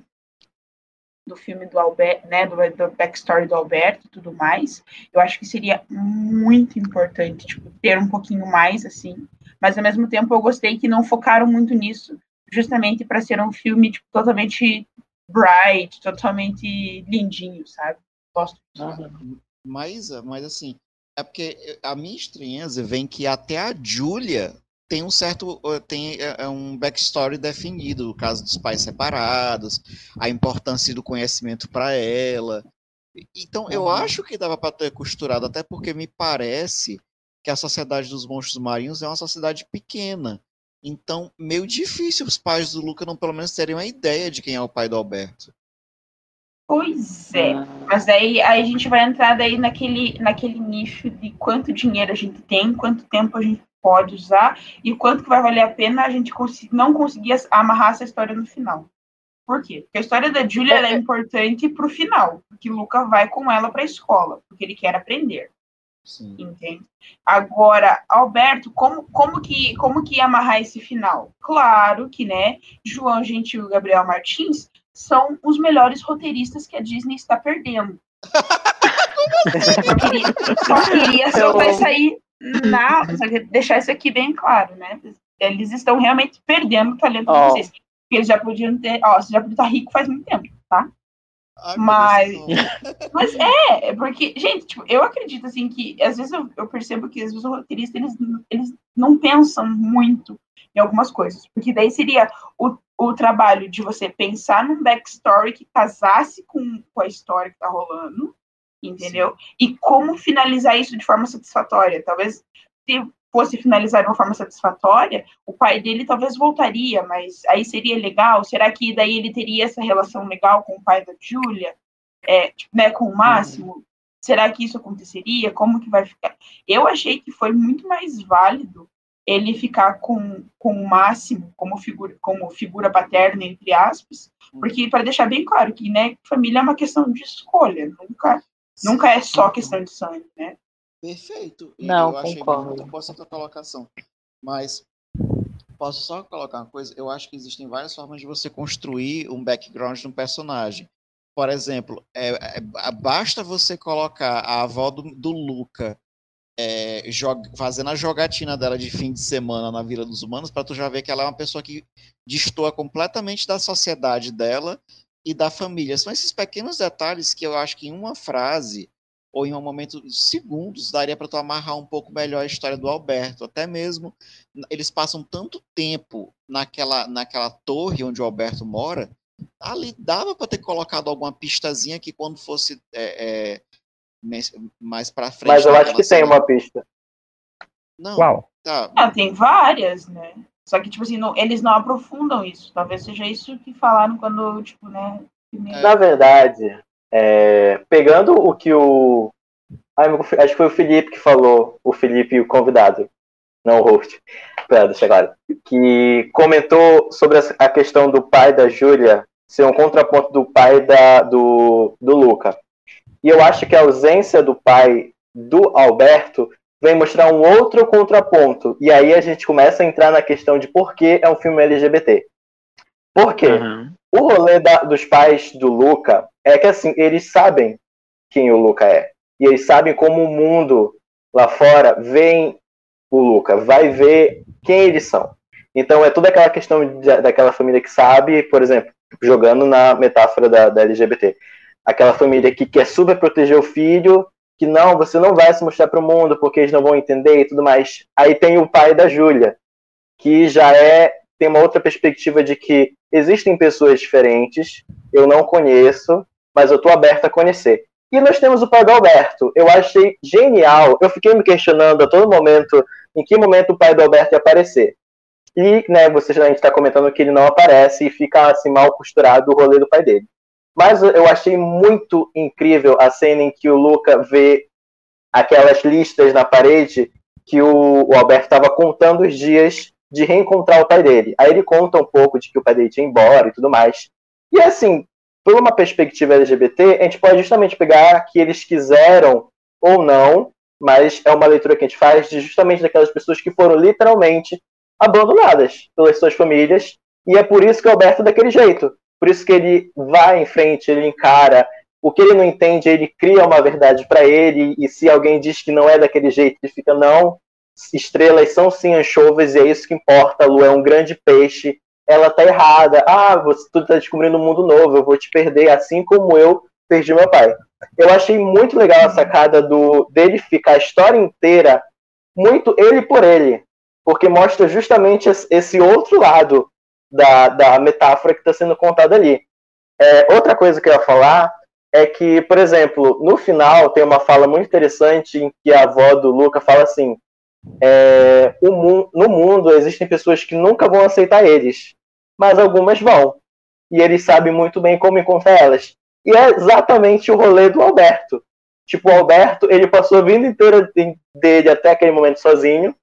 do filme do Alberto, né, do, do backstory do Alberto e tudo mais, eu acho que seria muito importante, tipo, ter um pouquinho mais, assim, mas ao mesmo tempo eu gostei que não focaram muito nisso, justamente para ser um filme, tipo, totalmente bright, totalmente lindinho, sabe? Gosto disso. Mas, mas assim, é porque a minha estranheza vem que até a Julia tem um certo tem é, é um backstory definido, o caso dos pais separados, a importância do conhecimento para ela. Então, eu uhum. acho que dava para ter costurado, até porque me parece que a sociedade dos monstros marinhos é uma sociedade pequena. Então, meio difícil os pais do Luca não pelo menos terem uma ideia de quem é o pai do Alberto. Pois é, ah. mas aí, aí a gente vai entrar daí naquele, naquele nicho de quanto dinheiro a gente tem, quanto tempo a gente pode usar e quanto que vai valer a pena a gente não conseguir amarrar essa história no final. Por quê? Porque a história da Julia é importante para o final, porque Luca vai com ela para a escola, porque ele quer aprender. Sim. Entende? Agora, Alberto, como, como, que, como que amarrar esse final? Claro que, né, João Gentil e Gabriel Martins são os melhores roteiristas que a Disney está perdendo. só queria, só queria soltar isso aí na, deixar isso aqui bem claro, né? Eles estão realmente perdendo o talento oh. de vocês. Porque eles já podiam ter. Ó, você já podia estar rico faz muito tempo, tá? Ai, mas, mas é, é, porque, gente, tipo, eu acredito assim que às vezes eu, eu, percebo que às vezes os roteiristas eles, eles não pensam muito em algumas coisas, porque daí seria o, o trabalho de você pensar num backstory que casasse com, com a história que tá rolando, entendeu? Sim. E como finalizar isso de forma satisfatória. Talvez se fosse finalizar de uma forma satisfatória, o pai dele talvez voltaria, mas aí seria legal? Será que daí ele teria essa relação legal com o pai da Júlia? É, tipo, né, com o Máximo? Será que isso aconteceria? Como que vai ficar? Eu achei que foi muito mais válido ele ficar com, com o Máximo como figura, como figura paterna, entre aspas, porque para deixar bem claro que né, família é uma questão de escolha, nunca, nunca é só questão de sangue, né? Perfeito. Não, eu achei concordo. muito boa essa tua colocação. Mas posso só colocar uma coisa? Eu acho que existem várias formas de você construir um background de um personagem. Por exemplo, é, é, basta você colocar a avó do, do Luca é, joga, fazendo a jogatina dela de fim de semana na Vila dos Humanos, para tu já ver que ela é uma pessoa que destoa completamente da sociedade dela e da família. São esses pequenos detalhes que eu acho que em uma frase ou em um momento segundos daria para tu amarrar um pouco melhor a história do Alberto. Até mesmo eles passam tanto tempo naquela naquela torre onde o Alberto mora, ali dava para ter colocado alguma pistazinha que quando fosse é, é, mais para frente. Mas eu acho que tem uma pista. Não. Qual? Tá. Ah, tem várias, né? Só que, tipo assim, não, eles não aprofundam isso. Talvez seja isso que falaram quando, tipo, né? Primeiro... Na verdade, é, pegando o que o. acho que foi o Felipe que falou, o Felipe, o convidado, não o host, pera, deixa agora, que comentou sobre a questão do pai da Júlia ser um contraponto do pai da, do, do Luca. E eu acho que a ausência do pai do Alberto vem mostrar um outro contraponto. E aí a gente começa a entrar na questão de por que é um filme LGBT. Por quê? Uhum. O rolê da, dos pais do Luca é que assim, eles sabem quem o Luca é. E eles sabem como o mundo lá fora vê o Luca, vai ver quem eles são. Então é toda aquela questão de, daquela família que sabe, por exemplo, jogando na metáfora da, da LGBT aquela família que quer super proteger o filho, que não, você não vai se mostrar para o mundo porque eles não vão entender e tudo mais. Aí tem o pai da Júlia, que já é tem uma outra perspectiva de que existem pessoas diferentes, eu não conheço, mas eu estou aberta a conhecer. E nós temos o pai do Alberto. Eu achei genial. Eu fiquei me questionando a todo momento em que momento o pai do Alberto ia aparecer. E, né, você já está comentando que ele não aparece e fica assim mal costurado o rolê do pai dele. Mas eu achei muito incrível a cena em que o Luca vê aquelas listas na parede que o, o Alberto estava contando os dias de reencontrar o pai dele. Aí ele conta um pouco de que o pai dele tinha embora e tudo mais. E assim, por uma perspectiva LGBT, a gente pode justamente pegar que eles quiseram ou não, mas é uma leitura que a gente faz de justamente daquelas pessoas que foram literalmente abandonadas pelas suas famílias. E é por isso que o Alberto é daquele jeito. Por isso que ele vai em frente, ele encara. O que ele não entende, ele cria uma verdade para ele. E se alguém diz que não é daquele jeito, ele fica, não. Estrelas são sim anchovas e é isso que importa. A lua é um grande peixe. Ela tá errada. Ah, você tudo tá descobrindo um mundo novo. Eu vou te perder, assim como eu perdi meu pai. Eu achei muito legal a sacada do dele ficar a história inteira muito ele por ele, porque mostra justamente esse outro lado da, da metáfora que está sendo contada ali. É, outra coisa que eu ia falar é que, por exemplo, no final tem uma fala muito interessante em que a avó do Luca fala assim: é, mu no mundo existem pessoas que nunca vão aceitar eles, mas algumas vão. E eles sabem muito bem como encontrar elas. E é exatamente o rolê do Alberto. Tipo, o Alberto, ele passou a vida inteira dele até aquele momento sozinho,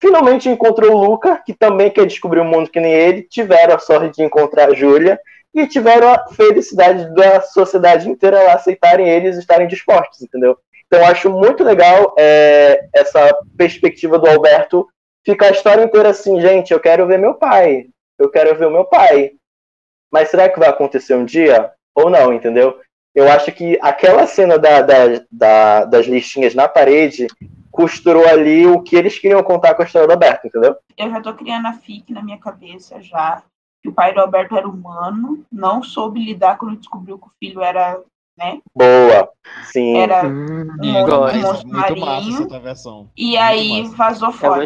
Finalmente encontrou o Luca, que também quer descobrir o um mundo que nem ele. Tiveram a sorte de encontrar a Júlia e tiveram a felicidade da sociedade inteira lá aceitarem eles e estarem dispostos, entendeu? Então acho muito legal é, essa perspectiva do Alberto ficar a história inteira assim, gente, eu quero ver meu pai, eu quero ver o meu pai. Mas será que vai acontecer um dia? Ou não, entendeu? Eu acho que aquela cena da, da, da, das listinhas na parede costurou ali o que eles queriam contar com a história do Alberto, entendeu? Eu já tô criando a FIC na minha cabeça já, que o pai do Alberto era humano, não soube lidar quando descobriu que o filho era, né? Boa, sim. Era hum, um, um monstro marinho. E aí vazou fora.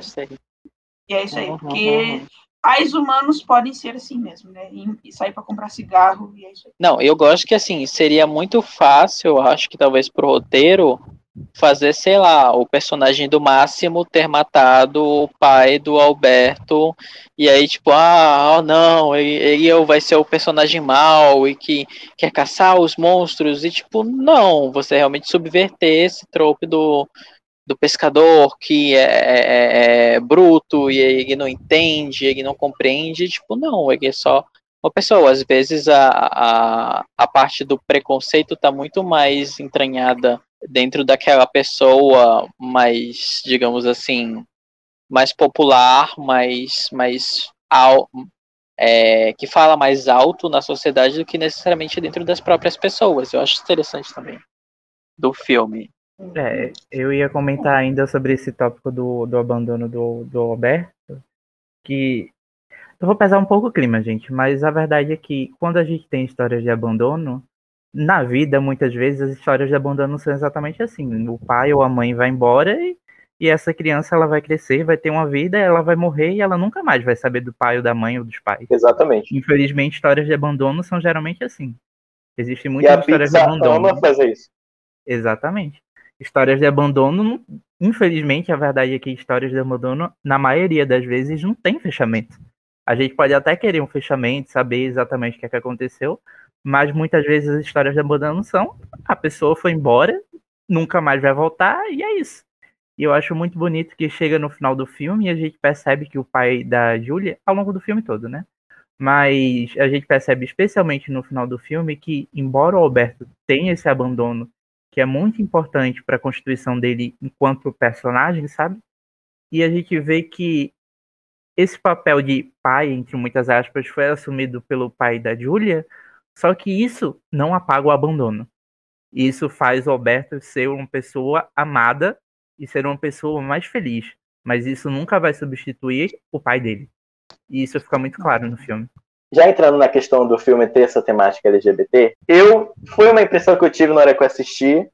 E é isso aí, uhum, porque uhum. pais humanos podem ser assim mesmo, né? E sair para comprar cigarro e é isso aí. Não, eu gosto que assim, seria muito fácil, eu acho que talvez pro roteiro fazer, sei lá, o personagem do Máximo ter matado o pai do Alberto, e aí, tipo, ah, oh, não, ele, ele vai ser o personagem mau e que quer caçar os monstros, e tipo, não, você realmente subverter esse trope do, do pescador que é, é, é, é bruto e ele não entende, ele não compreende, tipo, não, ele é só uma pessoa. Às vezes a, a, a parte do preconceito está muito mais entranhada dentro daquela pessoa mais, digamos assim, mais popular, mais, mais al, é, que fala mais alto na sociedade do que necessariamente dentro das próprias pessoas. Eu acho interessante também do filme. É, eu ia comentar ainda sobre esse tópico do, do abandono do, do Alberto, que eu vou pesar um pouco o clima, gente, mas a verdade é que quando a gente tem histórias de abandono, na vida, muitas vezes, as histórias de abandono são exatamente assim. O pai ou a mãe vai embora e, e essa criança ela vai crescer, vai ter uma vida, ela vai morrer e ela nunca mais vai saber do pai ou da mãe ou dos pais. Exatamente. Infelizmente, histórias de abandono são geralmente assim. Existem muitas histórias de abandono. Ama fazer isso. Exatamente. Histórias de abandono, infelizmente, a verdade é que histórias de abandono, na maioria das vezes, não tem fechamento. A gente pode até querer um fechamento, saber exatamente o que, é que aconteceu, mas muitas vezes as histórias de abandono são a pessoa foi embora, nunca mais vai voltar, e é isso. E eu acho muito bonito que chega no final do filme e a gente percebe que o pai da Julia, ao longo do filme todo, né? Mas a gente percebe especialmente no final do filme que, embora o Alberto tenha esse abandono, que é muito importante para a constituição dele enquanto personagem, sabe? E a gente vê que esse papel de pai, entre muitas aspas, foi assumido pelo pai da Júlia, só que isso não apaga o abandono. Isso faz o Alberto ser uma pessoa amada e ser uma pessoa mais feliz. Mas isso nunca vai substituir o pai dele. E isso fica muito claro no filme. Já entrando na questão do filme ter essa temática LGBT, eu foi uma impressão que eu tive na hora que eu assisti.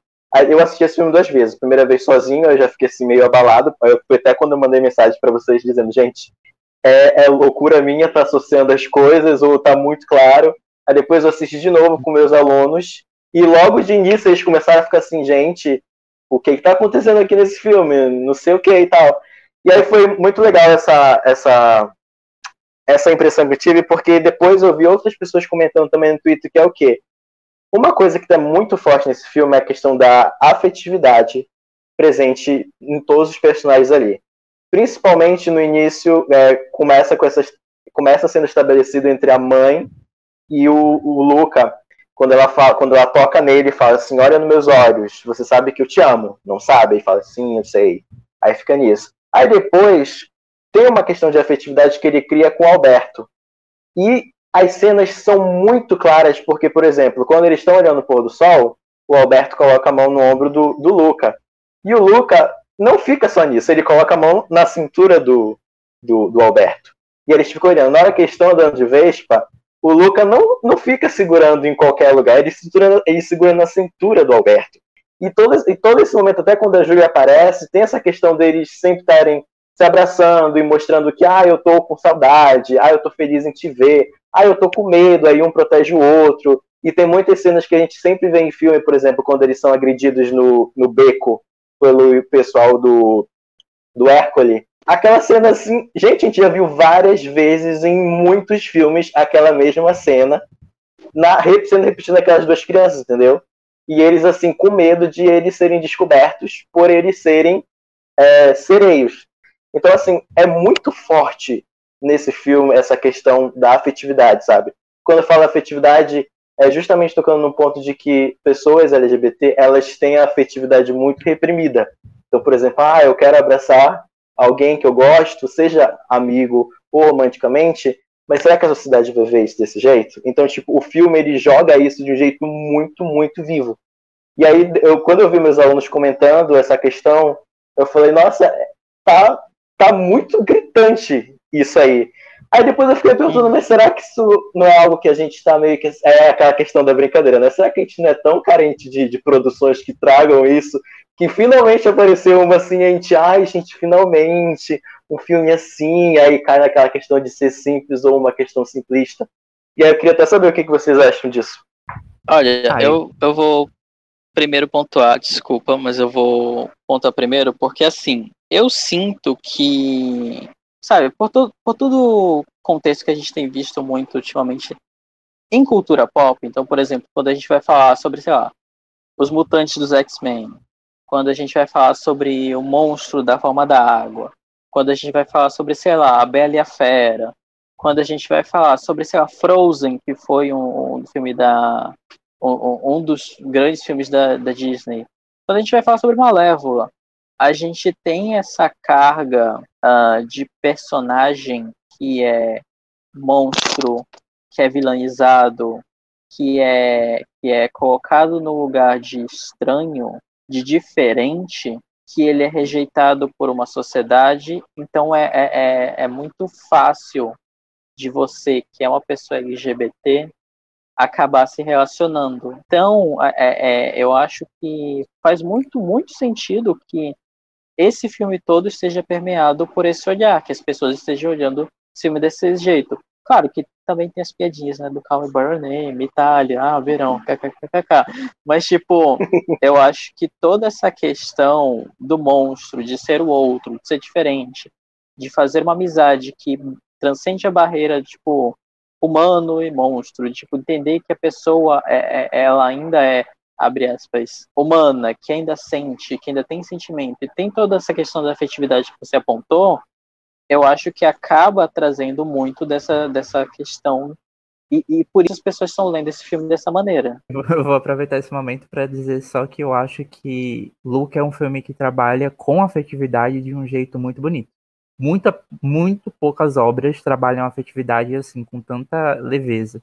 Eu assisti esse filme duas vezes. Primeira vez sozinho, eu já fiquei assim meio abalado. Eu, até quando eu mandei mensagem para vocês dizendo, gente, é, é loucura minha tá associando as coisas ou tá muito claro. Aí depois eu assisti de novo com meus alunos e logo de início eles começaram a ficar assim, gente, o que está acontecendo aqui nesse filme? Não sei o que e tal. E aí foi muito legal essa essa essa impressão que eu tive, porque depois eu vi outras pessoas comentando também no Twitter que é o quê? Uma coisa que está muito forte nesse filme é a questão da afetividade presente em todos os personagens ali principalmente no início, é, começa com essas, começa sendo estabelecido entre a mãe e o, o Luca, quando ela fala, quando ela toca nele, fala assim, olha nos meus olhos, você sabe que eu te amo, não sabe? Ele fala, sim, eu sei. Aí fica nisso. Aí depois tem uma questão de afetividade que ele cria com o Alberto. E as cenas são muito claras, porque, por exemplo, quando eles estão olhando o pôr do sol, o Alberto coloca a mão no ombro do, do Luca. E o Luca não fica só nisso, ele coloca a mão na cintura do, do, do Alberto. E eles ficam olhando. Na hora que eles estão andando de Vespa, o Luca não, não fica segurando em qualquer lugar, ele segura, ele segura na cintura do Alberto. E todo, e todo esse momento, até quando a Júlia aparece, tem essa questão deles sempre estarem se abraçando e mostrando que, ah, eu tô com saudade, ah, eu tô feliz em te ver, ah, eu tô com medo, aí um protege o outro. E tem muitas cenas que a gente sempre vê em filme, por exemplo, quando eles são agredidos no, no beco pelo pessoal do, do Hércules. Aquela cena assim, gente, a gente já viu várias vezes em muitos filmes aquela mesma cena, na, sendo repetida aquelas duas crianças, entendeu? E eles, assim, com medo de eles serem descobertos por eles serem é, sereios. Então, assim, é muito forte nesse filme essa questão da afetividade, sabe? Quando eu falo afetividade, é justamente tocando no ponto de que pessoas LGBT elas têm a afetividade muito reprimida. Então, por exemplo, ah, eu quero abraçar alguém que eu gosto, seja amigo ou romanticamente, mas será que a sociedade vai ver isso desse jeito? Então, tipo, o filme ele joga isso de um jeito muito, muito vivo. E aí, eu, quando eu vi meus alunos comentando essa questão, eu falei, nossa, tá, tá muito gritante isso aí. Aí depois eu fiquei pensando, mas será que isso não é algo que a gente está meio que. É aquela questão da brincadeira, né? Será que a gente não é tão carente de, de produções que tragam isso? Que finalmente apareceu uma assim, a gente, ai, gente, finalmente, um filme assim, aí cai naquela questão de ser simples ou uma questão simplista. E aí eu queria até saber o que, que vocês acham disso. Olha, eu, eu vou primeiro pontuar, desculpa, mas eu vou pontuar primeiro, porque assim, eu sinto que, sabe, por, to, por todo o contexto que a gente tem visto muito ultimamente em cultura pop, então, por exemplo, quando a gente vai falar sobre, sei lá, os mutantes dos X-Men, quando a gente vai falar sobre o monstro da forma da água, quando a gente vai falar sobre, sei lá, a Bela e a Fera, quando a gente vai falar sobre, sei lá, Frozen, que foi um, um filme da. Um, um, dos grandes filmes da, da Disney. Quando a gente vai falar sobre Malévola, a gente tem essa carga uh, de personagem que é monstro, que é vilanizado, que é, que é colocado no lugar de estranho, de diferente, que ele é rejeitado por uma sociedade, então é, é, é, é muito fácil de você, que é uma pessoa LGBT, acabar se relacionando. Então, é, é, eu acho que faz muito, muito sentido que esse filme todo esteja permeado por esse olhar, que as pessoas estejam olhando o filme desse jeito. Claro que também tem as piadinhas, né, do Call Me By Your Name, Itália, ah, verão, kkkk. Mas, tipo, eu acho que toda essa questão do monstro, de ser o outro, de ser diferente, de fazer uma amizade que transcende a barreira, tipo, humano e monstro, tipo, entender que a pessoa, é, é, ela ainda é, abre aspas, humana, que ainda sente, que ainda tem sentimento, e tem toda essa questão da afetividade que você apontou, eu acho que acaba trazendo muito dessa, dessa questão e, e, por isso as pessoas estão lendo esse filme dessa maneira. Eu vou aproveitar esse momento para dizer só que eu acho que Luke é um filme que trabalha com afetividade de um jeito muito bonito muita, muito poucas obras trabalham afetividade assim com tanta leveza.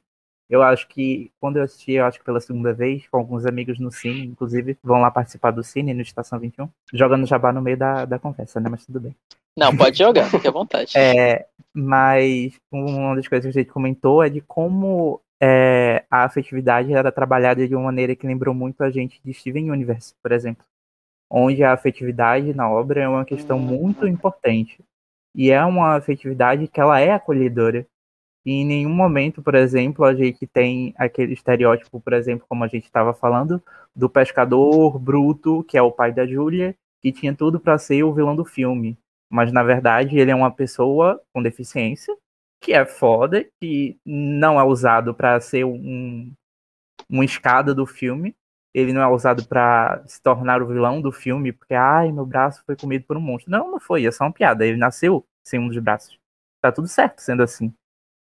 Eu acho que quando eu assisti, eu acho que pela segunda vez, com alguns amigos no cine, inclusive vão lá participar do cine no Estação 21, jogando jabá no meio da, da conversa, né? Mas tudo bem. Não, pode jogar, fique à vontade. É, mas uma das coisas que a gente comentou é de como é, a afetividade era trabalhada de uma maneira que lembrou muito a gente de Steven Universe, por exemplo. Onde a afetividade na obra é uma questão muito importante e é uma afetividade que ela é acolhedora. E em nenhum momento, por exemplo, a gente tem aquele estereótipo, por exemplo, como a gente estava falando, do pescador bruto, que é o pai da Júlia, que tinha tudo para ser o vilão do filme. Mas na verdade ele é uma pessoa com deficiência, que é foda, que não é usado para ser um, uma escada do filme, ele não é usado para se tornar o vilão do filme, porque, ai, meu braço foi comido por um monstro. Não, não foi, é só uma piada. Ele nasceu sem um dos braços. Tá tudo certo sendo assim.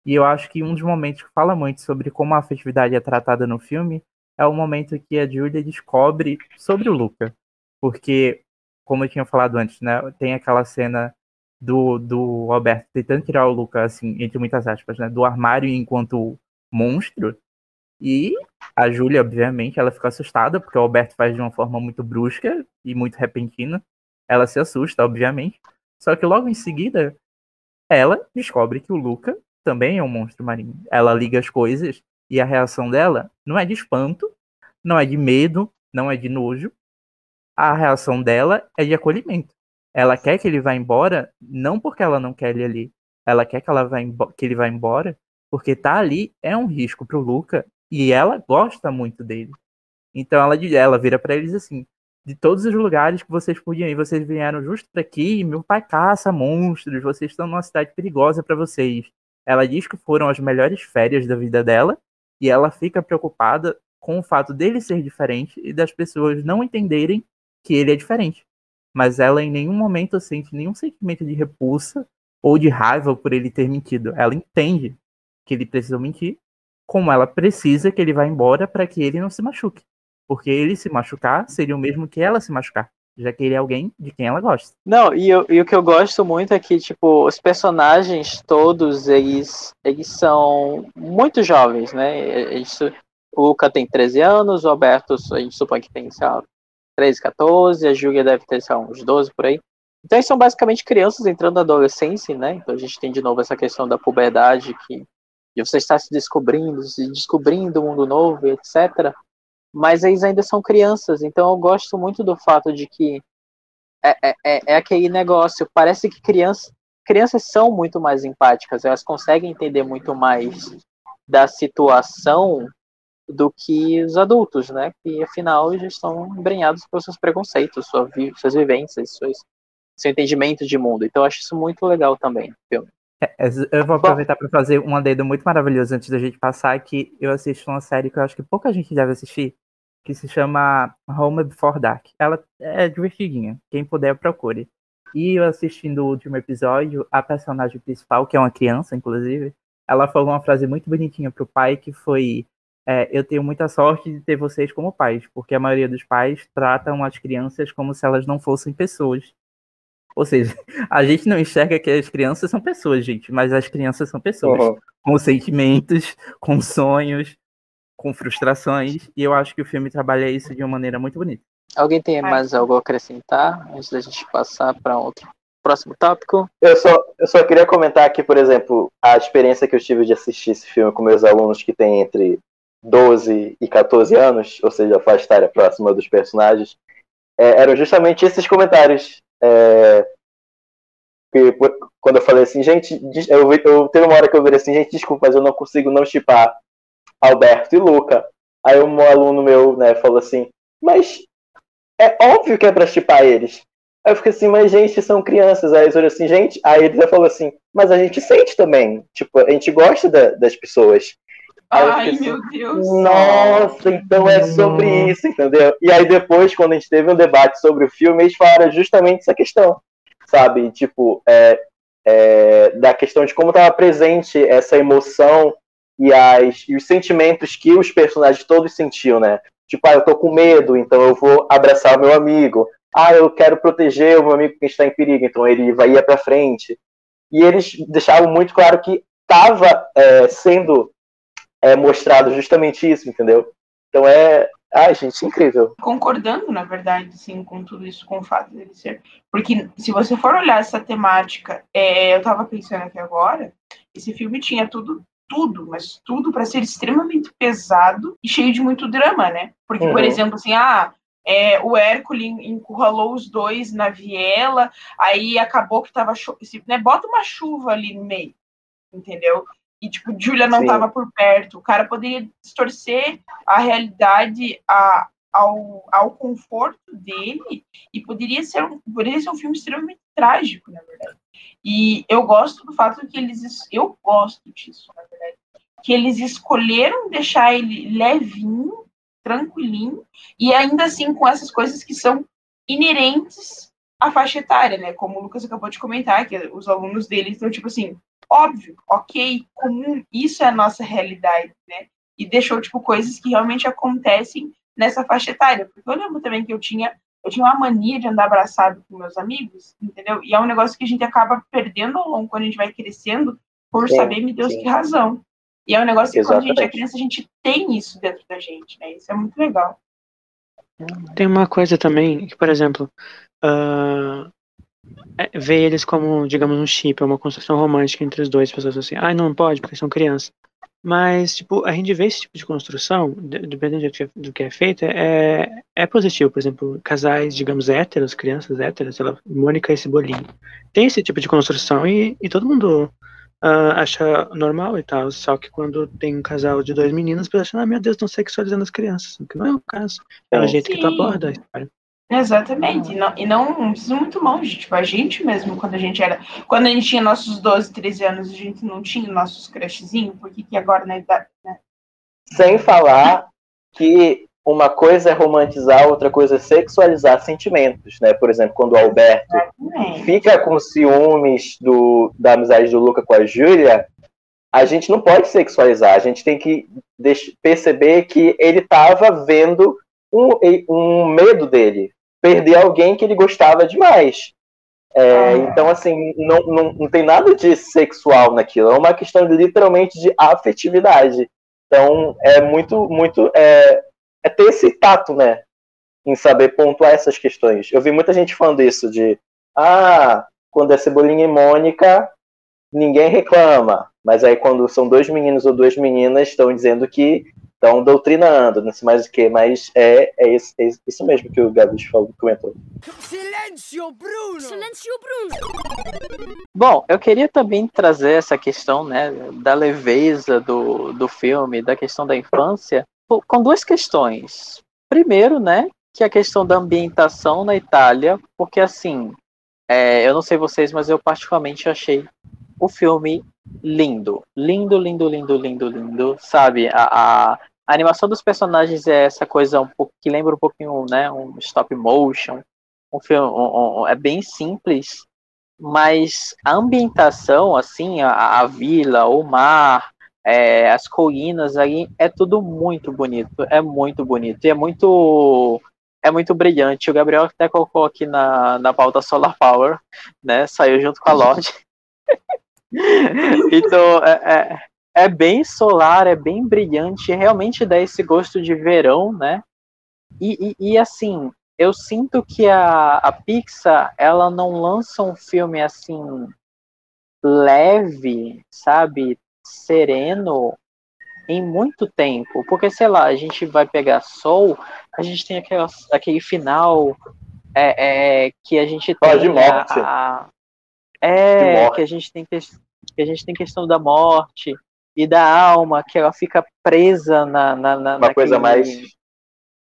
E eu acho que um dos momentos que fala muito sobre como a afetividade é tratada no filme é o momento que a Julia descobre sobre o Luca. Porque, como eu tinha falado antes, né, tem aquela cena do, do Alberto tentando tirar o Luca, assim, entre muitas aspas, né, do armário enquanto monstro. E a Júlia, obviamente, ela fica assustada, porque o Alberto faz de uma forma muito brusca e muito repentina. Ela se assusta, obviamente. Só que logo em seguida, ela descobre que o Luca também é um monstro marinho. Ela liga as coisas e a reação dela não é de espanto, não é de medo, não é de nojo. A reação dela é de acolhimento. Ela quer que ele vá embora, não porque ela não quer ele ali. Ela quer que, ela vá que ele vá embora, porque tá ali é um risco pro Luca e ela gosta muito dele. Então ela, ela vira para eles assim: de todos os lugares que vocês podiam ir, vocês vieram justo para aqui. Meu pai caça monstros, vocês estão numa cidade perigosa para vocês. Ela diz que foram as melhores férias da vida dela e ela fica preocupada com o fato dele ser diferente e das pessoas não entenderem que ele é diferente. Mas ela em nenhum momento sente nenhum sentimento de repulsa ou de raiva por ele ter mentido. Ela entende que ele precisou mentir como ela precisa que ele vá embora para que ele não se machuque. Porque ele se machucar seria o mesmo que ela se machucar, já que ele é alguém de quem ela gosta. Não, e, eu, e o que eu gosto muito é que, tipo, os personagens todos, eles, eles são muito jovens, né? Isso, o Luca tem 13 anos, o Alberto, a gente supõe que tem, sei lá, 13, 14, a Júlia deve ter, sei lá, uns 12 por aí. Então, eles são basicamente crianças entrando na adolescência, né? Então, a gente tem de novo essa questão da puberdade que de você estar se descobrindo, se descobrindo um mundo novo, etc. Mas eles ainda são crianças, então eu gosto muito do fato de que é, é, é, é aquele negócio, parece que criança, crianças são muito mais empáticas, elas conseguem entender muito mais da situação do que os adultos, né? Que afinal já estão embrenhados pelos seus preconceitos, sua vi suas vivências, suas, seu entendimento de mundo. Então eu acho isso muito legal também filme. É, eu vou aproveitar para fazer um adendo muito maravilhoso antes da gente passar, que eu assisto uma série que eu acho que pouca gente deve assistir, que se chama Home Before Dark. Ela é divertidinha, quem puder procure. E eu assistindo o último episódio, a personagem principal, que é uma criança, inclusive, ela falou uma frase muito bonitinha pro pai, que foi é, eu tenho muita sorte de ter vocês como pais, porque a maioria dos pais tratam as crianças como se elas não fossem pessoas. Ou seja, a gente não enxerga que as crianças são pessoas, gente, mas as crianças são pessoas uhum. com sentimentos, com sonhos, com frustrações, e eu acho que o filme trabalha isso de uma maneira muito bonita. Alguém tem mais algo a acrescentar antes da gente passar para outro próximo tópico? Eu só, eu só queria comentar aqui, por exemplo, a experiência que eu tive de assistir esse filme com meus alunos que têm entre 12 e 14 anos, ou seja, a faixa etária próxima dos personagens, é, eram justamente esses comentários. É, que, quando eu falei assim, gente, eu, eu teve uma hora que eu virei assim, gente, desculpa, mas eu não consigo não chipar Alberto e Luca. Aí um aluno meu, né, falou assim, mas é óbvio que é pra chipar eles. Aí eu fiquei assim, mas gente, são crianças. Aí eles olham assim, gente, aí ele já falou assim, mas a gente sente também. Tipo, a gente gosta da, das pessoas. Ai, assim, meu Deus. Nossa, então é sobre isso, entendeu? E aí depois, quando a gente teve um debate sobre o filme, eles falaram justamente essa questão, sabe? Tipo, é, é, da questão de como estava presente essa emoção e, as, e os sentimentos que os personagens todos sentiam, né? Tipo, ah, eu tô com medo, então eu vou abraçar o meu amigo. Ah, eu quero proteger o meu amigo que está em perigo, então ele vai ir para frente. E eles deixavam muito claro que estava é, sendo é mostrado justamente isso, entendeu? Então é. Ai, gente, incrível. Concordando, na verdade, sim, com tudo isso, com o fato dele ser. Porque se você for olhar essa temática, é, eu tava pensando aqui agora, esse filme tinha tudo tudo, mas tudo para ser extremamente pesado e cheio de muito drama, né? Porque, uhum. por exemplo, assim, ah, é, o Hércules encurralou os dois na viela, aí acabou que tava né, bota uma chuva ali no meio, entendeu? e tipo, Julia não estava por perto. O cara poderia distorcer a realidade a, ao, ao conforto dele e poderia ser, um, poderia ser um filme extremamente trágico, na verdade. E eu gosto do fato que eles. Eu gosto disso, na verdade. Que eles escolheram deixar ele levinho, tranquilinho, e ainda assim com essas coisas que são inerentes à faixa etária, né? Como o Lucas acabou de comentar, que os alunos dele estão, tipo assim, óbvio, ok, comum, isso é a nossa realidade, né? E deixou, tipo, coisas que realmente acontecem nessa faixa etária. Porque eu lembro também que eu tinha, eu tinha uma mania de andar abraçado com meus amigos, entendeu? E é um negócio que a gente acaba perdendo ao longo quando a gente vai crescendo, por sim, saber, me Deus, sim. que razão. E é um negócio que Exatamente. quando a gente é criança, a gente tem isso dentro da gente, né? Isso é muito legal. Tem uma coisa também, que, por exemplo, uh, é, ver eles como, digamos, um chip, é uma construção romântica entre os dois, pessoas assim, ah, não pode, porque são crianças. Mas, tipo, a gente vê esse tipo de construção, dependendo do que, é, do que é feito, é, é positivo. Por exemplo, casais, digamos, héteros, crianças héteras, ela, Mônica e Cebolinha. Tem esse tipo de construção e, e todo mundo uh, acha normal e tal. Só que quando tem um casal de dois meninos, pensa, assim, ah, meu Deus, estão sexualizando as crianças. Que não é o caso. É o jeito Sim. que tu aborda a história. Exatamente, e não, e não, precisa muito longe, tipo, a gente mesmo, quando a gente era, quando a gente tinha nossos 12, 13 anos, a gente não tinha nossos crushzinhos, porque que agora na idade, né? Sem falar que uma coisa é romantizar, outra coisa é sexualizar sentimentos, né? Por exemplo, quando o Alberto Exatamente. fica com ciúmes do, da amizade do Luca com a Júlia, a gente não pode sexualizar, a gente tem que perceber que ele estava vendo um, um medo dele, perder alguém que ele gostava demais. É, ah. Então, assim, não, não, não tem nada de sexual naquilo, é uma questão literalmente de afetividade. Então, é muito, muito. É, é ter esse tato, né? Em saber pontuar essas questões. Eu vi muita gente falando isso, de. Ah, quando é Cebolinha e Mônica, ninguém reclama. Mas aí, quando são dois meninos ou duas meninas, estão dizendo que estão doutrinando, não sei mais o que, mas é, é, isso, é isso mesmo que o Gabi falou, comentou. Silêncio, Bruno! Silêncio, Bruno! Bom, eu queria também trazer essa questão, né, da leveza do, do filme, da questão da infância, com duas questões. Primeiro, né, que é a questão da ambientação na Itália, porque assim, é, eu não sei vocês, mas eu particularmente achei o filme lindo. Lindo, lindo, lindo, lindo, lindo. Sabe, a, a, a animação dos personagens é essa coisa um pouco que lembra um pouquinho, né, um stop motion. Um filme um, um, é bem simples, mas a ambientação, assim, a, a vila, o mar, é, as colinas aí, é tudo muito bonito. É muito bonito. E é muito é muito brilhante. O Gabriel até colocou aqui na, na pauta Solar Power, né? Saiu junto com a Lorde. então, é, é, é, bem solar, é bem brilhante, realmente dá esse gosto de verão, né? E, e, e assim, eu sinto que a, a Pixar, ela não lança um filme assim leve, sabe? Sereno, em muito tempo. Porque, sei lá, a gente vai pegar Soul, a gente tem aquela, aquele final é, é, que a gente tem de morte. A, é, que a gente tem que, que a gente tem questão da morte e da alma, que ela fica presa na. na, na uma naquele, coisa mais,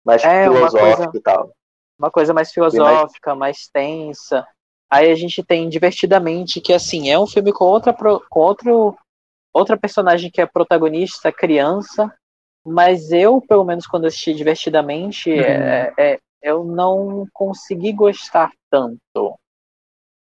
mais é, filosófica e tal. Uma coisa mais filosófica, mais... mais tensa. Aí a gente tem Divertidamente, que assim, é um filme com outra, com outro outra personagem que é protagonista, criança, mas eu, pelo menos quando assisti divertidamente, uhum. é, é, eu não consegui gostar tanto.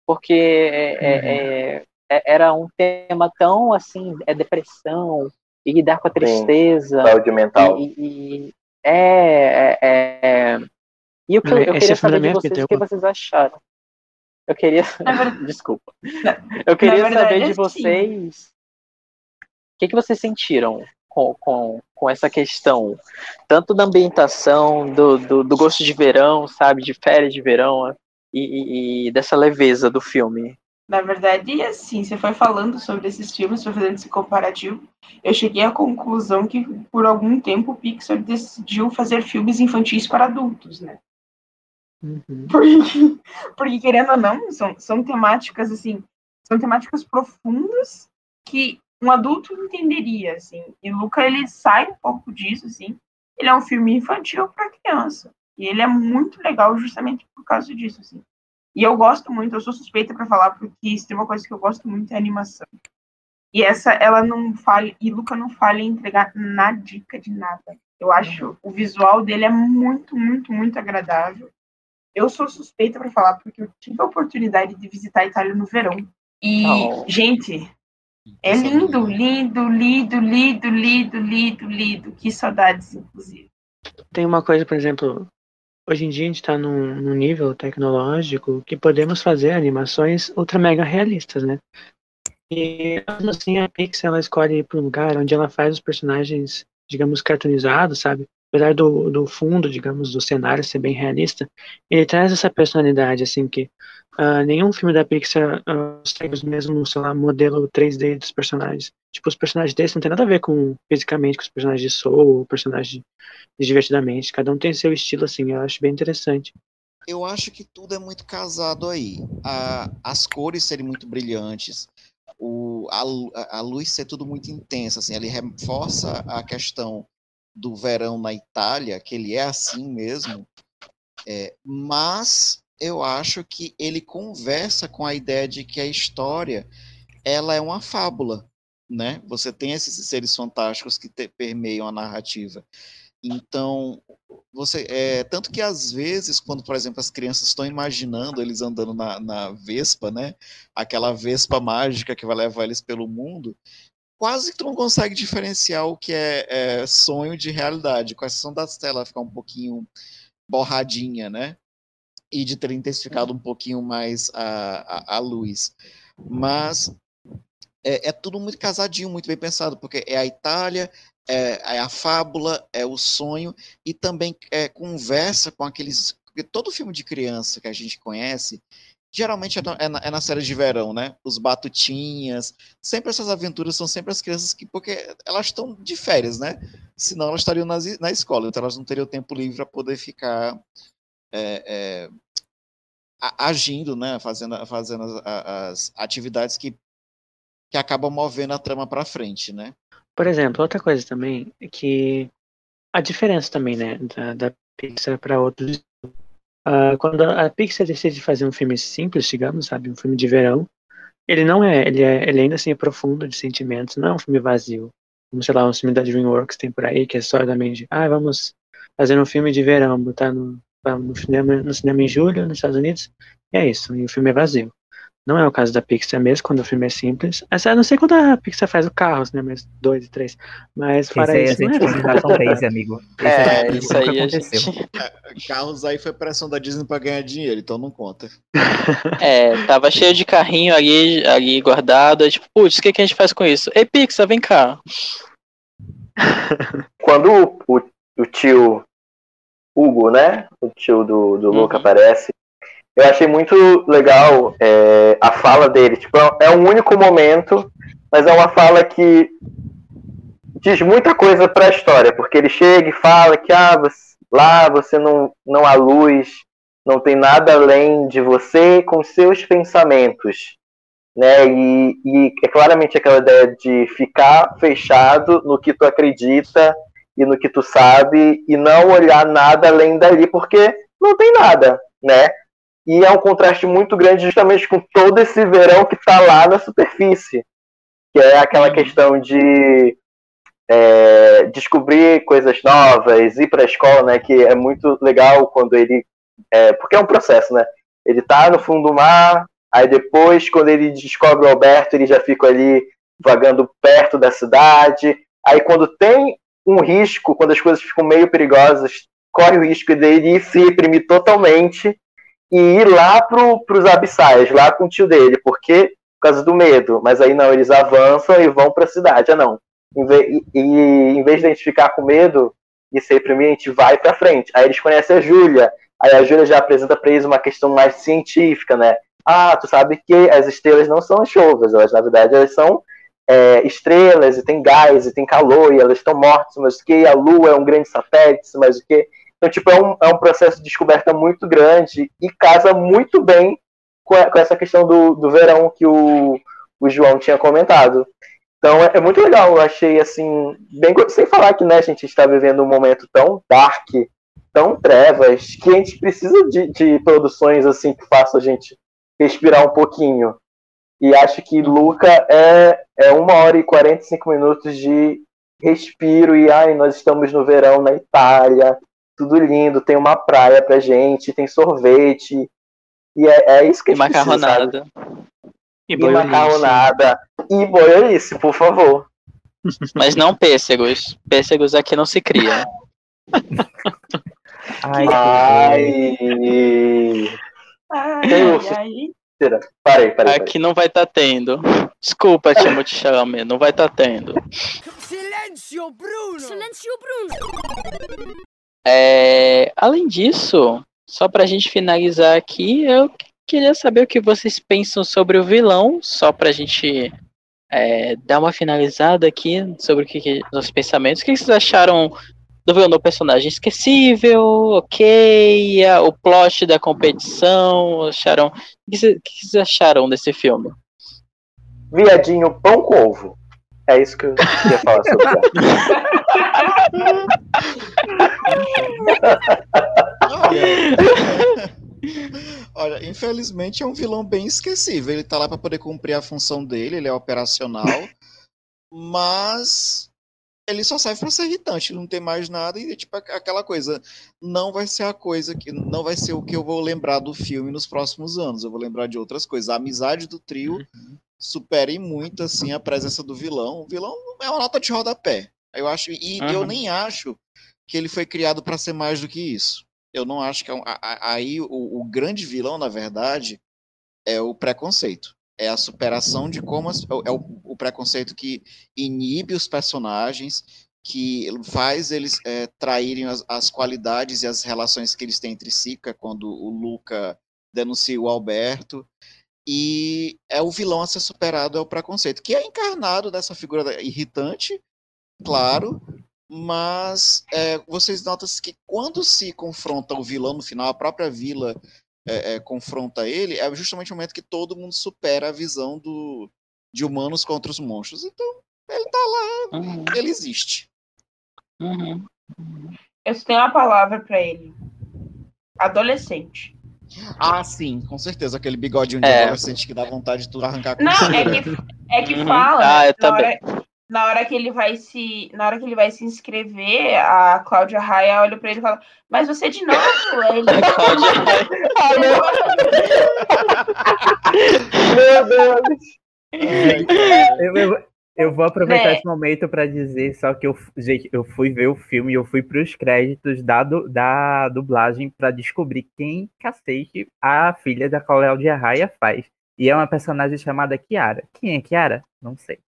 Porque é, é, uhum. É, era um tema tão assim, é depressão, e lidar com a tristeza. Sim, saúde mental. E, e, é, é, E eu, eu queria saber de vocês o que vocês acharam. Eu queria. Desculpa. Eu queria verdade, saber de vocês que, que vocês sentiram com, com, com essa questão, tanto da ambientação, do, do, do gosto de verão, sabe, de férias de verão, e, e, e, dessa leveza do filme? Na verdade, assim, você foi falando sobre esses filmes, foi fazendo esse comparativo, eu cheguei à conclusão que por algum tempo o Pixar decidiu fazer filmes infantis para adultos, né? Uhum. Porque, porque, querendo ou não, são, são temáticas, assim, são temáticas profundas que um adulto entenderia, assim. E Luca, ele sai um pouco disso, assim. Ele é um filme infantil para criança. E ele é muito legal justamente por causa disso, assim. E eu gosto muito, eu sou suspeita para falar, porque se tem uma coisa que eu gosto muito é animação. E essa, ela não falha, e Luca não falha em entregar na dica de nada. Eu acho o visual dele é muito, muito, muito agradável. Eu sou suspeita para falar, porque eu tive a oportunidade de visitar a Itália no verão. E, oh. gente, é lindo, lindo, lindo, lindo, lindo, lindo, lindo. Que saudades, inclusive. Tem uma coisa, por exemplo, hoje em dia a gente está num, num, nível tecnológico que podemos fazer animações ultra mega realistas, né? E assim a Pixar ela escolhe para um lugar onde ela faz os personagens, digamos, cartoonizados, sabe? Apesar do, do fundo, digamos, do cenário ser bem realista, ele traz essa personalidade, assim, que Uh, nenhum filme da Pixar uh, segue mesmo, sei lá, modelo 3D dos personagens. Tipo, os personagens deles não tem nada a ver com fisicamente com os personagens de Soul ou personagens de Divertidamente. Cada um tem seu estilo, assim, eu acho bem interessante. Eu acho que tudo é muito casado aí. A, as cores serem muito brilhantes, o, a, a luz ser tudo muito intensa, assim, ele reforça a questão do verão na Itália, que ele é assim mesmo, é, mas eu acho que ele conversa com a ideia de que a história ela é uma fábula, né? Você tem esses seres fantásticos que te, permeiam a narrativa. Então, você é tanto que às vezes, quando, por exemplo, as crianças estão imaginando eles andando na, na Vespa, né? Aquela Vespa mágica que vai levar eles pelo mundo, quase que tu não consegue diferenciar o que é, é sonho de realidade, com a exceção da tela ficar um pouquinho borradinha, né? e de ter intensificado um pouquinho mais a, a, a luz. Mas é, é, tudo muito casadinho, muito bem pensado, porque é a Itália, é, é a fábula, é o sonho, e também é, conversa com aqueles. Porque todo filme de criança que a gente conhece, geralmente é, é na, é na, série de verão, né? Os batutinhas, sempre essas aventuras são sempre as crianças que, porque elas estão de férias, né? Senão elas estariam nas, na escola, então elas não teriam tempo livre para poder ficar é, é, agindo, né, fazendo, fazendo as, as, atividades que, que acabam movendo a trama para frente, né? Por exemplo, outra coisa também é que a diferença também, né, da, da Pixar para outros. Uh, quando a Pixar decide fazer um filme simples, digamos, sabe, um filme de verão, ele não é, ele é, ele ainda assim é profundo de sentimentos, não é um filme vazio. Como, sei lá, um filme da DreamWorks tem por aí, que é só também de, ah, vamos fazer um filme de verão, botar no, no, cinema, no cinema em julho, nos Estados Unidos, e é isso, e o filme é vazio. Não é o caso da Pixar mesmo, quando o filme é simples. Eu não sei quando a Pixar faz o Carros, né? Mas dois e três. Mas fora isso. Isso gente é base, amigo. É, é isso aí aconteceu. Gente... Carros aí foi pressão da Disney pra ganhar dinheiro, então não conta. É, tava cheio de carrinho ali, ali guardado. Tipo, putz, o que, que a gente faz com isso? Ei, Pixar, vem cá. Quando o, o, o tio Hugo, né? O tio do, do uhum. Luca aparece eu achei muito legal é, a fala dele. Tipo, é um único momento, mas é uma fala que diz muita coisa para a história, porque ele chega e fala que ah, você, lá você não, não há luz, não tem nada além de você com seus pensamentos. Né? E, e é claramente aquela ideia de ficar fechado no que tu acredita e no que tu sabe e não olhar nada além dali, porque não tem nada, né? E é um contraste muito grande justamente com todo esse verão que está lá na superfície. Que é aquela uhum. questão de é, descobrir coisas novas, ir para a escola, né? Que é muito legal quando ele. É, porque é um processo, né? Ele tá no fundo do mar, aí depois, quando ele descobre o Alberto, ele já fica ali vagando perto da cidade. Aí quando tem um risco, quando as coisas ficam meio perigosas, corre o risco dele se reprimir totalmente e ir lá para os abissais, lá com o tio dele, porque por causa do medo. Mas aí não, eles avançam e vão para a cidade. Ah, não. Em vez, e, em vez de a gente ficar com medo e se reprimir, a gente vai para frente. Aí eles conhecem a Júlia. Aí a Júlia já apresenta para eles uma questão mais científica, né? Ah, tu sabe que as estrelas não são chuvas, elas na verdade elas são é, estrelas e tem gás e tem calor e elas estão mortas, mas o que? A Lua é um grande satélite, mas o que? Então, tipo, é um, é um processo de descoberta muito grande e casa muito bem com, a, com essa questão do, do verão que o, o João tinha comentado. Então é, é, muito legal, eu achei assim, bem sem falar que né, a gente está vivendo um momento tão dark, tão trevas, que a gente precisa de, de produções assim que façam a gente respirar um pouquinho. E acho que Luca é, é uma hora e 45 minutos de respiro e ai, nós estamos no verão na Itália, tudo lindo, tem uma praia pra gente, tem sorvete. E é, é isso que a gente macarronada. Precisa, e, e macarronada. E boiolice, por favor. Mas não pêssegos. Pêssegos aqui não se cria. ai, ai. ai, Parei, parei, Aqui não vai estar tá tendo. Desculpa, Timothy Chalamet, não vai estar tá tendo. Silêncio, Bruno! Silêncio, Bruno! É, além disso, só para a gente finalizar aqui, eu queria saber o que vocês pensam sobre o vilão, só para a gente é, dar uma finalizada aqui sobre o que, que os pensamentos. O que vocês acharam do vilão do personagem? Esquecível, ok, o plot da competição, acharam? O que vocês acharam desse filme? Viadinho pão com ovo. É isso que eu queria falar sobre. Olha, infelizmente é um vilão bem esquecível. Ele tá lá para poder cumprir a função dele, ele é operacional, mas ele só serve para ser irritante, não tem mais nada e tipo aquela coisa, não vai ser a coisa que não vai ser o que eu vou lembrar do filme nos próximos anos. Eu vou lembrar de outras coisas. A amizade do trio uhum. Supera muito assim a presença do vilão. O vilão é uma nota de rodapé. Eu acho, e uhum. eu nem acho que ele foi criado para ser mais do que isso. Eu não acho que é um, aí o, o, grande vilão, na verdade, é o preconceito. É a superação de como as, é o, o, preconceito que inibe os personagens, que faz eles é, traírem as, as, qualidades e as relações que eles têm entre si, é quando o Luca denuncia o Alberto. E é o vilão a ser superado, é o preconceito, que é encarnado dessa figura irritante, claro, mas é, vocês notam que quando se confronta o vilão no final, a própria vila é, é, confronta ele, é justamente o momento que todo mundo supera a visão do, de humanos contra os monstros. Então, ele tá lá, uhum. ele existe. Uhum. Eu tenho uma palavra para ele. Adolescente. Ah, sim, com certeza. Aquele bigodinho de é. adolescente que dá vontade de tu arrancar com Não, é que, é que uhum. fala. Ah, eu também. Hora, na hora que ele vai se na hora que ele vai se inscrever, a Cláudia Raia olha para ele e fala: "Mas você de novo?" ele Cláudia Meu Deus. eu, eu, eu vou aproveitar é. esse momento para dizer só que eu, gente, eu fui ver o filme e eu fui para os créditos da, da dublagem para descobrir quem cacete a filha da Cláudia Raia faz. E é uma personagem chamada Kiara. Quem é Kiara? Não sei.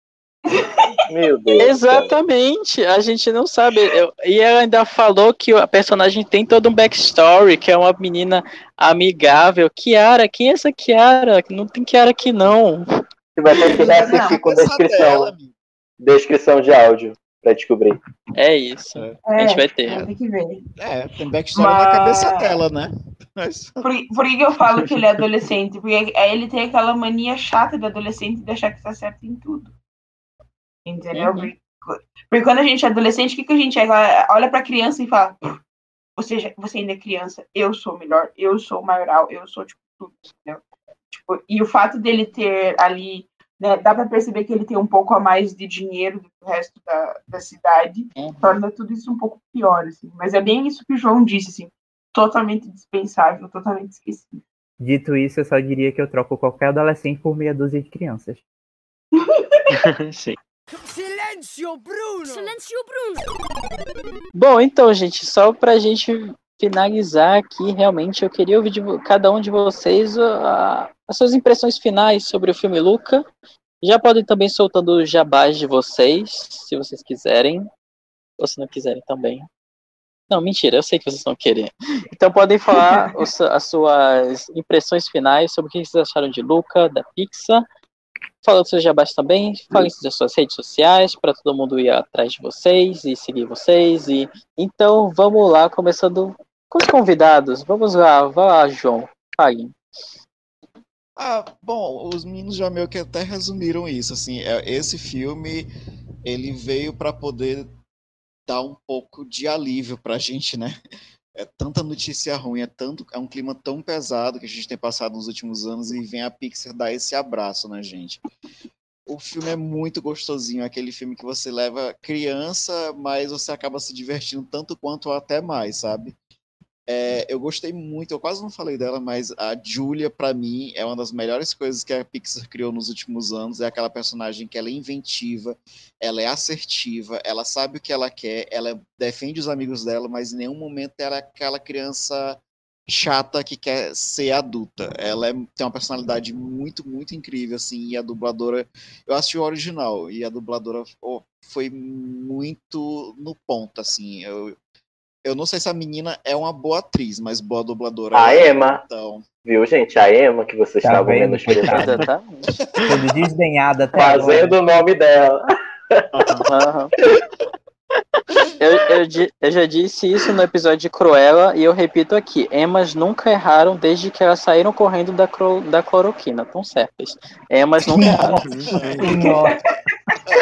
Meu Deus. Exatamente, a gente não sabe. Eu, e ela ainda falou que a personagem tem todo um backstory, que é uma menina amigável. Kiara, quem é essa Kiara? Não tem Kiara aqui não. Você vai ter que assistir com descrição. descrição de áudio pra descobrir. É isso. É. A gente vai ter. Tem que ver. É, tem backstory Mas... na cabeça dela, né? Mas... Por, por que eu falo que ele é adolescente? Porque ele tem aquela mania chata de adolescente de achar que tá certo em tudo. Entendeu? Uhum. Porque quando a gente é adolescente, o que, que a gente é? Olha pra criança e fala: ou seja, você ainda é criança, eu sou melhor, eu sou maioral, eu sou tipo tudo, entendeu? Tipo, e o fato dele ter ali, né, dá para perceber que ele tem um pouco a mais de dinheiro do que o resto da, da cidade, uhum. torna tudo isso um pouco pior, assim. Mas é bem isso que o João disse, assim, totalmente dispensável, totalmente esquecido. Dito isso, eu só diria que eu troco qualquer adolescente por meia dúzia de crianças. Sim. Silêncio, Bruno! Silêncio, Bruno! Bom, então, gente, só pra gente finalizar aqui, realmente, eu queria ouvir de cada um de vocês uh, as suas impressões finais sobre o filme Luca. Já podem também soltando os jabás de vocês, se vocês quiserem. Ou se não quiserem também. Não, mentira, eu sei que vocês vão querer. Então podem falar os, as suas impressões finais sobre o que vocês acharam de Luca, da Pixar Fala dos seus jabás também, falem das suas redes sociais para todo mundo ir atrás de vocês e seguir vocês. E então vamos lá, começando com os convidados. Vamos lá, vai lá, João. Fale. Ah, bom, os meninos já meio que até resumiram isso. Assim, é, esse filme ele veio para poder dar um pouco de alívio para a gente, né? é tanta notícia ruim, é tanto é um clima tão pesado que a gente tem passado nos últimos anos e vem a Pixar dar esse abraço na gente. O filme é muito gostosinho, aquele filme que você leva criança, mas você acaba se divertindo tanto quanto ou até mais, sabe? É, eu gostei muito, eu quase não falei dela, mas a Julia, para mim, é uma das melhores coisas que a Pixar criou nos últimos anos. É aquela personagem que ela é inventiva, ela é assertiva, ela sabe o que ela quer, ela defende os amigos dela, mas em nenhum momento ela é aquela criança chata que quer ser adulta. Ela é, tem uma personalidade muito, muito incrível, assim, e a dubladora. Eu assisti o original, e a dubladora oh, foi muito no ponto, assim. Eu, eu não sei se a menina é uma boa atriz, mas boa dubladora. A é, Emma. Então... Viu, gente? A Emma que vocês tá estavam vendo. Exatamente. Tudo desdenhada até Fazendo agora. o nome dela. Uhum. Eu, eu, eu, já disse isso no episódio de Cruella e eu repito aqui: Emas nunca erraram desde que elas saíram correndo da, cro, da cloroquina. Estão certas. Emas nunca erraram.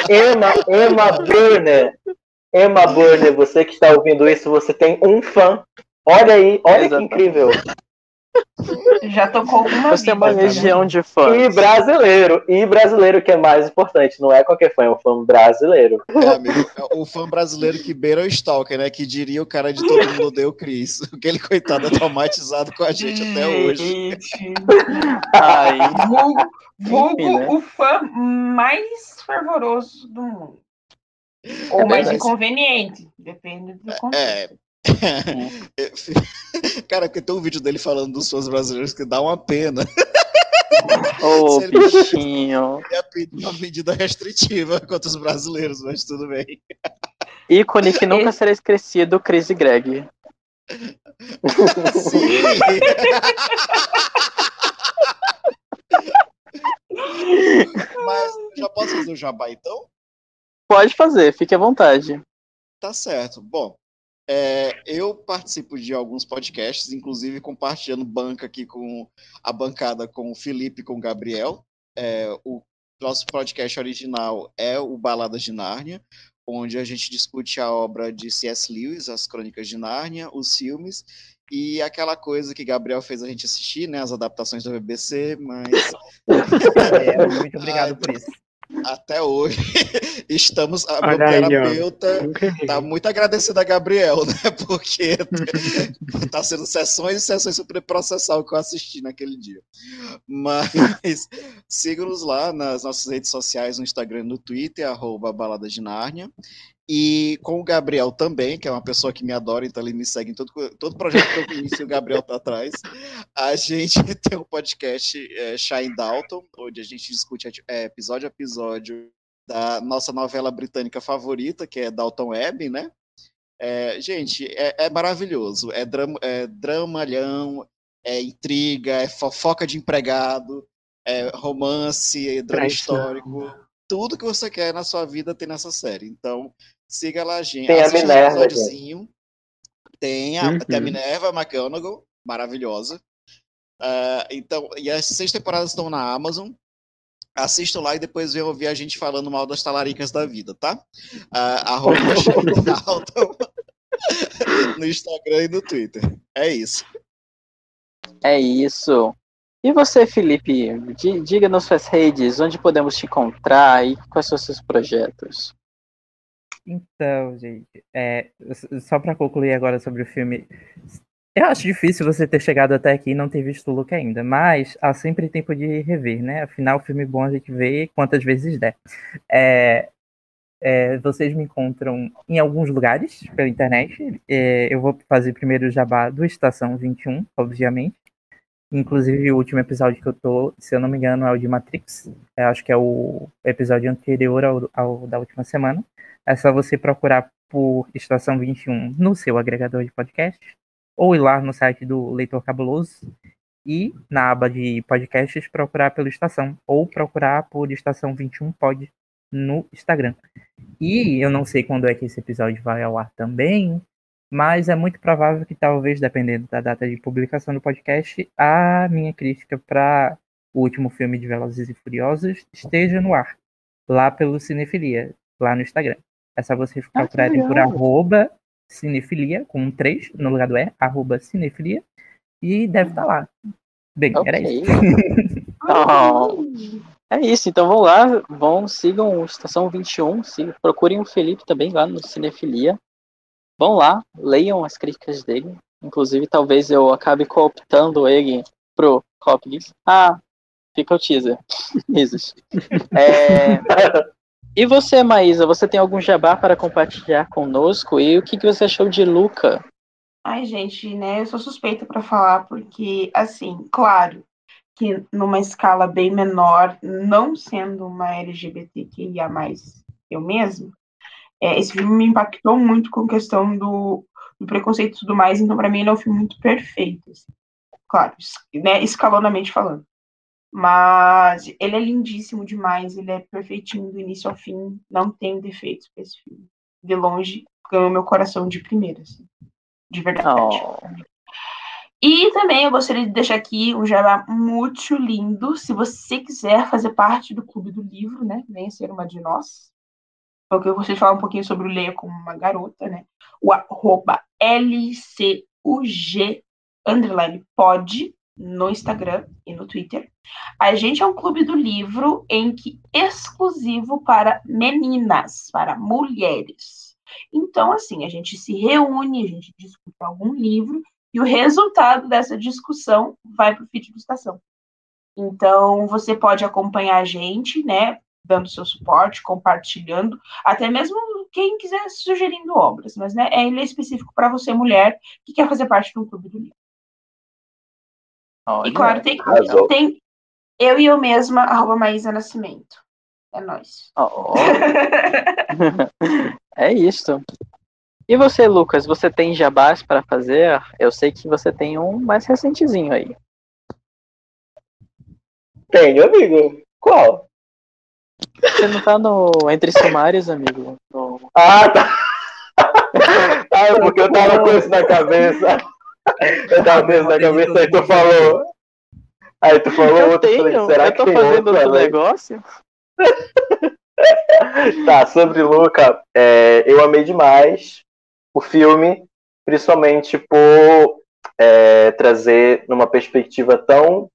Emma, Emma Burner Emma Burner, você que está ouvindo isso, você tem um fã. Olha aí, olha Exatamente. que incrível. Já tocou uma Você tem uma legião de fãs. E brasileiro. E brasileiro que é mais importante. Não é qualquer fã, é um fã brasileiro. É, amigo, é o fã brasileiro que beira o Stalker, né? Que diria o cara de todo mundo deu Cris. Aquele coitado é traumatizado com a gente até hoje. Ai. Vulgo, né? o fã mais fervoroso do mundo. Ou mais é inconveniente, depende do contexto. É. Cara, porque tem um vídeo dele falando dos fãs brasileiros que dá uma pena. Ô, oh, bichinho. É uma medida restritiva contra os brasileiros, mas tudo bem. Ícone que nunca será esquecido, Chris e Greg. Sim! mas já posso fazer o jabá então? Pode fazer, fique à vontade. Tá certo. Bom, é, eu participo de alguns podcasts, inclusive compartilhando banca aqui com a bancada com o Felipe e com o Gabriel. É, o nosso podcast original é o Baladas de Nárnia, onde a gente discute a obra de C.S. Lewis, As Crônicas de Nárnia, os filmes, e aquela coisa que Gabriel fez a gente assistir, né, as adaptações da BBC, mas... É, muito obrigado por isso até hoje estamos a meu terapeuta está muito agradecido a Gabriel, né? Porque está sendo sessões e sessões sobre processar o que eu assisti naquele dia. Mas sigam-nos lá nas nossas redes sociais, no Instagram e no Twitter, arroba Balada de Nárnia. E com o Gabriel também, que é uma pessoa que me adora, então ele me segue em todo, todo projeto que eu inicio, o Gabriel tá atrás. A gente tem um podcast é, Shine Dalton, onde a gente discute é, episódio a episódio da nossa novela britânica favorita, que é Dalton Web, né? É, gente, é, é, maravilhoso. É, drama, é dramalhão, é intriga, é fofoca de empregado, é romance, é drama histórico. Tudo que você quer na sua vida tem nessa série. Então, Siga lá, gente. Tem a Minerva, um Tem a, uhum. tem a Minerva McGonagall, maravilhosa. Uh, então, e as seis temporadas estão na Amazon. Assistam lá e depois venham ouvir a gente falando mal das talaricas da vida, tá? Uh, arroba no Instagram e no Twitter. É isso. É isso. E você, Felipe? Diga nas suas redes onde podemos te encontrar e quais são os seus projetos. Então, gente, é, só para concluir agora sobre o filme, eu acho difícil você ter chegado até aqui e não ter visto o look ainda, mas há sempre tempo de rever, né? Afinal, filme bom a gente vê quantas vezes der. É, é, vocês me encontram em alguns lugares pela internet. É, eu vou fazer primeiro o jabá do Estação 21, obviamente. Inclusive, o último episódio que eu tô, se eu não me engano, é o de Matrix. Eu acho que é o episódio anterior ao, ao da última semana. É só você procurar por Estação 21 no seu agregador de podcast, ou ir lá no site do Leitor Cabuloso e na aba de podcasts procurar pelo Estação, ou procurar por Estação 21 Pod no Instagram. E eu não sei quando é que esse episódio vai ao ar também, mas é muito provável que talvez, dependendo da data de publicação do podcast, a minha crítica para o último filme de Velozes e Furiosos esteja no ar, lá pelo Cinefilia, lá no Instagram. É só vocês ah, procurarem por arroba cinefilia, com um 3 no lugar do E, arroba cinefilia, e deve estar tá lá. Bem, okay. era isso. oh. É isso, então vão lá, vão, sigam o Estação 21, sigam, procurem o Felipe também lá no Cinefilia. Vão lá, leiam as críticas dele. Inclusive, talvez eu acabe cooptando ele pro Hopkins. Ah, fica o teaser. Risos. é... E você, Maísa, você tem algum jabá para compartilhar conosco? E o que, que você achou de Luca? Ai, gente, né? Eu sou suspeita para falar, porque, assim, claro que numa escala bem menor, não sendo uma LGBTQIA, eu mesmo, é, esse filme me impactou muito com a questão do, do preconceito e tudo mais, então, para mim, ele é um filme muito perfeito. Assim. Claro, né, escalonamente falando. Mas ele é lindíssimo demais, ele é perfeitinho do início ao fim, não tem defeitos para esse filme. De longe, ganhou meu coração de primeira, assim, de verdade. Oh. E também eu gostaria de deixar aqui um jabá muito lindo. Se você quiser fazer parte do Clube do Livro, né? Venha ser uma de nós. Porque eu gostaria de falar um pouquinho sobre o Leia como uma garota, né? O arroba LCUG underline pode no Instagram e no Twitter. A gente é um clube do livro em que exclusivo para meninas, para mulheres. Então, assim, a gente se reúne, a gente discute algum livro e o resultado dessa discussão vai para o feed do Estação. Então, você pode acompanhar a gente, né, dando seu suporte, compartilhando, até mesmo quem quiser sugerindo obras, mas né, é ele é específico para você, mulher, que quer fazer parte do clube do livro. Olha, e claro, tem, tem eu e eu mesma, arroba Maísa Nascimento. É nóis. Oh. é isso. E você, Lucas, você tem jabás para fazer? Eu sei que você tem um mais recentezinho aí. Tenho, amigo. Qual? Você não tá no Entre Sumários, amigo? No... Ah, tá. ah, é porque eu tava com isso na cabeça. Eu tava isso na cabeça e tu falou. Aí tu falou eu outro, tenho, falei, será eu tô que fazendo outro negócio? tá, sobre Luca, é, eu amei demais o filme, principalmente por é, trazer numa perspectiva tão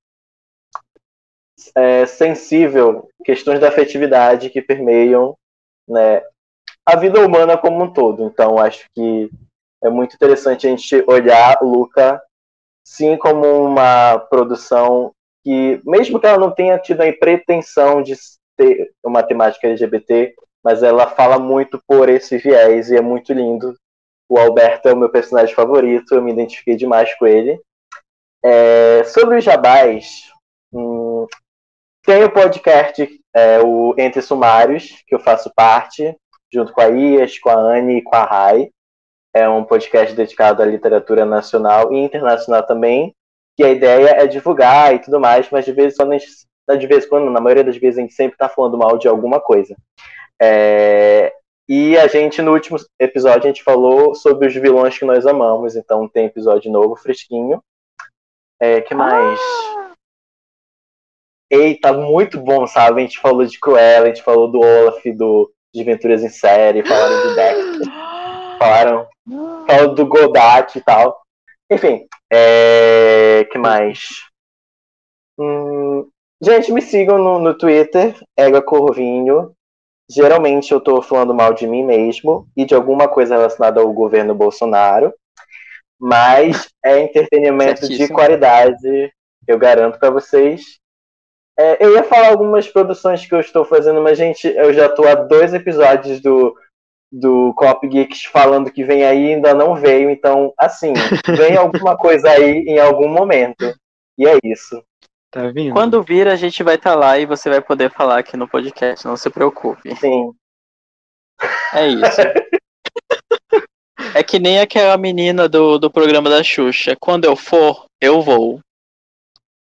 é, sensível questões da afetividade que permeiam né, a vida humana como um todo. Então, acho que é muito interessante a gente olhar Luca sim como uma produção que, mesmo que ela não tenha tido a pretensão de ter uma temática LGBT, mas ela fala muito por esse viés e é muito lindo. O Alberto é o meu personagem favorito, eu me identifiquei demais com ele. É, sobre os jabás, hum, tem o podcast, é, o Entre Sumários, que eu faço parte, junto com a Ias, com a Anne e com a Rai. É um podcast dedicado à literatura nacional e internacional também, que a ideia é divulgar e tudo mais, mas de vez em quando, de vez quando na maioria das vezes, a gente sempre está falando mal de alguma coisa. É, e a gente, no último episódio, a gente falou sobre os vilões que nós amamos, então tem episódio novo, fresquinho. É, que mais? Ah! Eita, muito bom, sabe? A gente falou de Cruella, a gente falou do Olaf, do de Aventuras em Série, falaram do Dexter, falaram, falaram do Godak e tal. Enfim, é... que mais? Hum... Gente, me sigam no, no Twitter, Ega Corvinho. Geralmente eu tô falando mal de mim mesmo e de alguma coisa relacionada ao governo Bolsonaro. Mas é entretenimento Certíssimo. de qualidade, eu garanto para vocês. É, eu ia falar algumas produções que eu estou fazendo, mas, gente, eu já estou há dois episódios do, do Cop Geeks falando que vem aí ainda não veio. Então, assim, vem alguma coisa aí em algum momento. E é isso. Tá vindo? Quando vir, a gente vai estar tá lá e você vai poder falar aqui no podcast, não se preocupe. Sim. É isso. é que nem aquela menina do, do programa da Xuxa. Quando eu for, eu vou.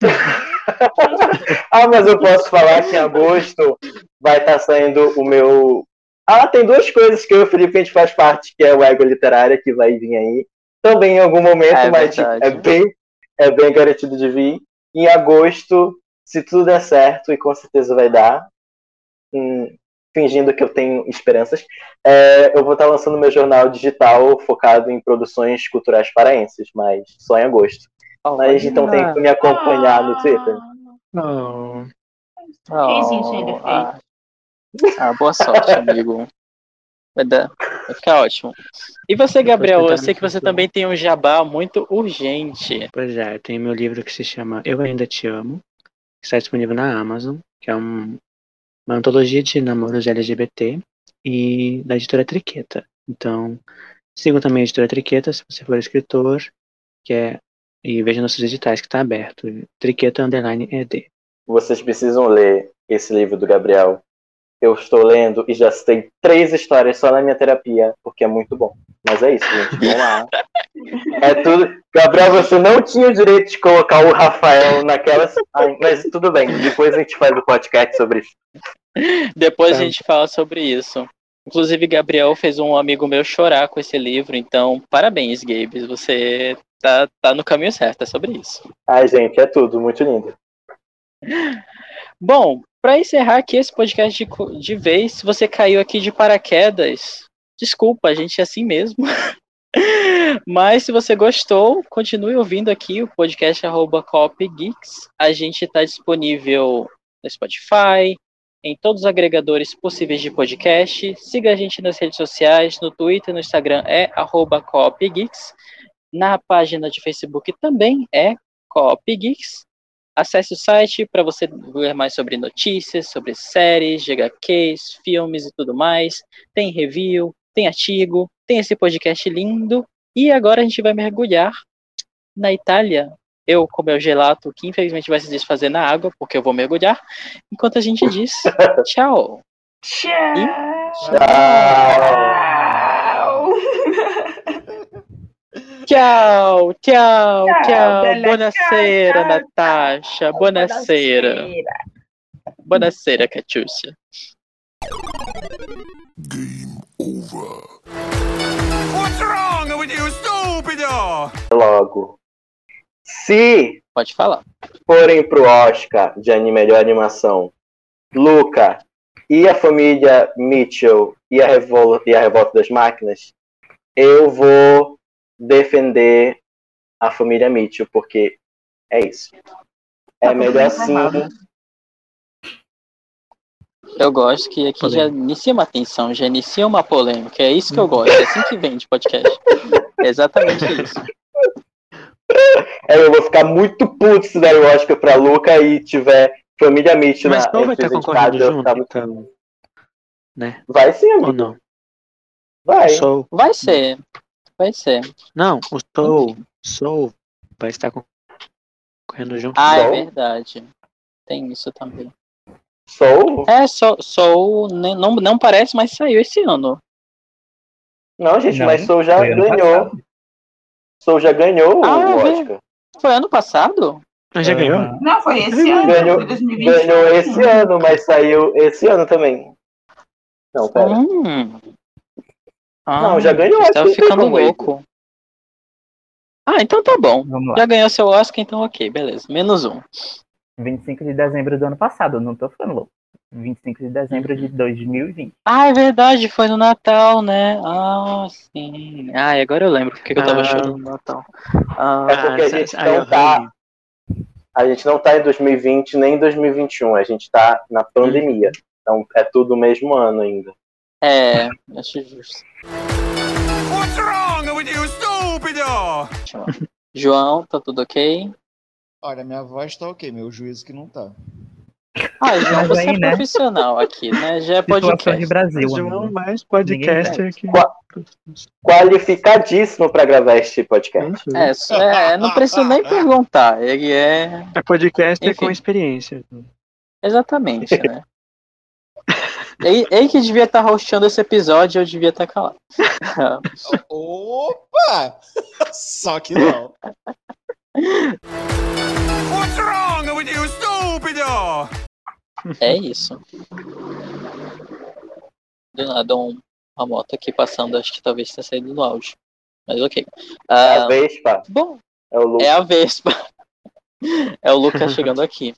ah, mas eu posso falar que em agosto vai estar tá saindo o meu. Ah, tem duas coisas que eu e o Felipe a gente faz parte, que é o Ego Literária, que vai vir aí. Também em algum momento, é mas é bem, é bem garantido de vir. Em agosto, se tudo der certo, e com certeza vai dar, hum, fingindo que eu tenho esperanças, é, eu vou estar lançando meu jornal digital focado em produções culturais paraenses, mas só em agosto. Oh, Mas então tem que me acompanhar no Twitter. Não. Oh, ah. Ah, boa sorte, amigo. Vai, dar, vai ficar ótimo. E você, Gabriel, eu sei que você também tem um jabá muito urgente. Pois é, tem meu livro que se chama Eu Ainda Te Amo, que está disponível na Amazon, que é um, uma antologia de namoros LGBT e da editora Triqueta. Então, sigam também a editora Triqueta se você for escritor, que é e veja nossos editais que está aberto. Triqueta Underline ED. Vocês precisam ler esse livro do Gabriel. Eu estou lendo e já citei três histórias só na minha terapia, porque é muito bom. Mas é isso, gente. Vamos lá. É tudo. Gabriel, você não tinha o direito de colocar o Rafael naquelas. Ai, mas tudo bem, depois a gente faz o podcast sobre isso. Depois tá. a gente fala sobre isso. Inclusive, Gabriel fez um amigo meu chorar com esse livro, então parabéns, Gabes. Você tá, tá no caminho certo, é sobre isso. Ai, gente, é tudo, muito lindo. Bom, para encerrar aqui esse podcast de, de vez, se você caiu aqui de paraquedas, desculpa, a gente é assim mesmo. Mas se você gostou, continue ouvindo aqui o podcast arroba Geeks. A gente está disponível no Spotify, em todos os agregadores possíveis de podcast. Siga a gente nas redes sociais, no Twitter, no Instagram é arroba Geeks. Na página de Facebook também é Coop Geeks. Acesse o site para você ver mais sobre notícias, sobre séries, GHQs, filmes e tudo mais. Tem review, tem artigo, tem esse podcast lindo. E agora a gente vai mergulhar na Itália. Eu com meu gelato, que infelizmente vai se desfazer na água, porque eu vou mergulhar. Enquanto a gente diz tchau. Tchau. E... tchau. Tchau, tchau, tchau. Buonasera, Natasha. Buonasera. Buonasera, Catiúcia. Game over. What's wrong with you, stupido? Logo. Se Pode falar. forem pro Oscar de melhor animação, Luca, e a família Mitchell e a, revol e a revolta das máquinas, eu vou defender a família Mitchell, porque é isso. É tá melhor assim. Eu gosto que aqui polêmica. já inicia uma tensão, já inicia uma polêmica. É isso que eu gosto, é assim que vem de podcast. É exatamente isso. É, eu vou ficar muito puto se der o Oscar pra Luca e tiver família Mitch Mas na vai estar concorrendo junto, tá... então, né? Vai sim, amigo. Ou não? Vai. Vai ser. Vai ser. Não, o Soul, Soul vai estar concorrendo junto. Ah, é verdade. Tem isso também. Soul? É, Soul, Soul não, não parece, mas saiu esse ano. Não, gente, não, mas Soul já ganhou. Soul já ganhou ah, o Oscar. Foi ano passado? Mas já ganhou? Não, foi esse ano. Ganhou, foi 2020. ganhou esse ano, mas saiu esse ano também. Não, pera. Hum. Ah, não, já ganhou. Estava ficando louco. Ah, então tá bom. Já ganhou seu Oscar, então ok, beleza. Menos um. 25 de dezembro do ano passado, não tô ficando louco. 25 de dezembro de 2020. Ah, é verdade, foi no Natal, né? Ah, sim. Ah, agora eu lembro porque eu tava ah, chorando no Natal. Ah, é porque a gente não tá. A gente não tá em 2020 nem em 2021, a gente tá na pandemia. Então é tudo o mesmo ano ainda. É, acho justo. What's wrong with you, stupido? João, tá tudo ok? Olha, minha voz tá ok, meu juízo que não tá. Ah, João, você aí, é né? profissional aqui, né? Já é podcast. de Brasil. João mais podcaster aqui. Qualificadíssimo para gravar este podcast. É, é, não preciso nem perguntar. Ele é. É podcaster Enfim. com experiência. Exatamente, né? Ele, ele que devia estar tá hosteando esse episódio, eu devia estar tá calado. Opa! Só que não. What's wrong with you, estúpido? É isso. Do nada, um, uma moto aqui passando, acho que talvez tenha saído no áudio. Mas ok. Uh, é a Vespa. Bom, é, o é a Vespa. é o Lucas chegando aqui.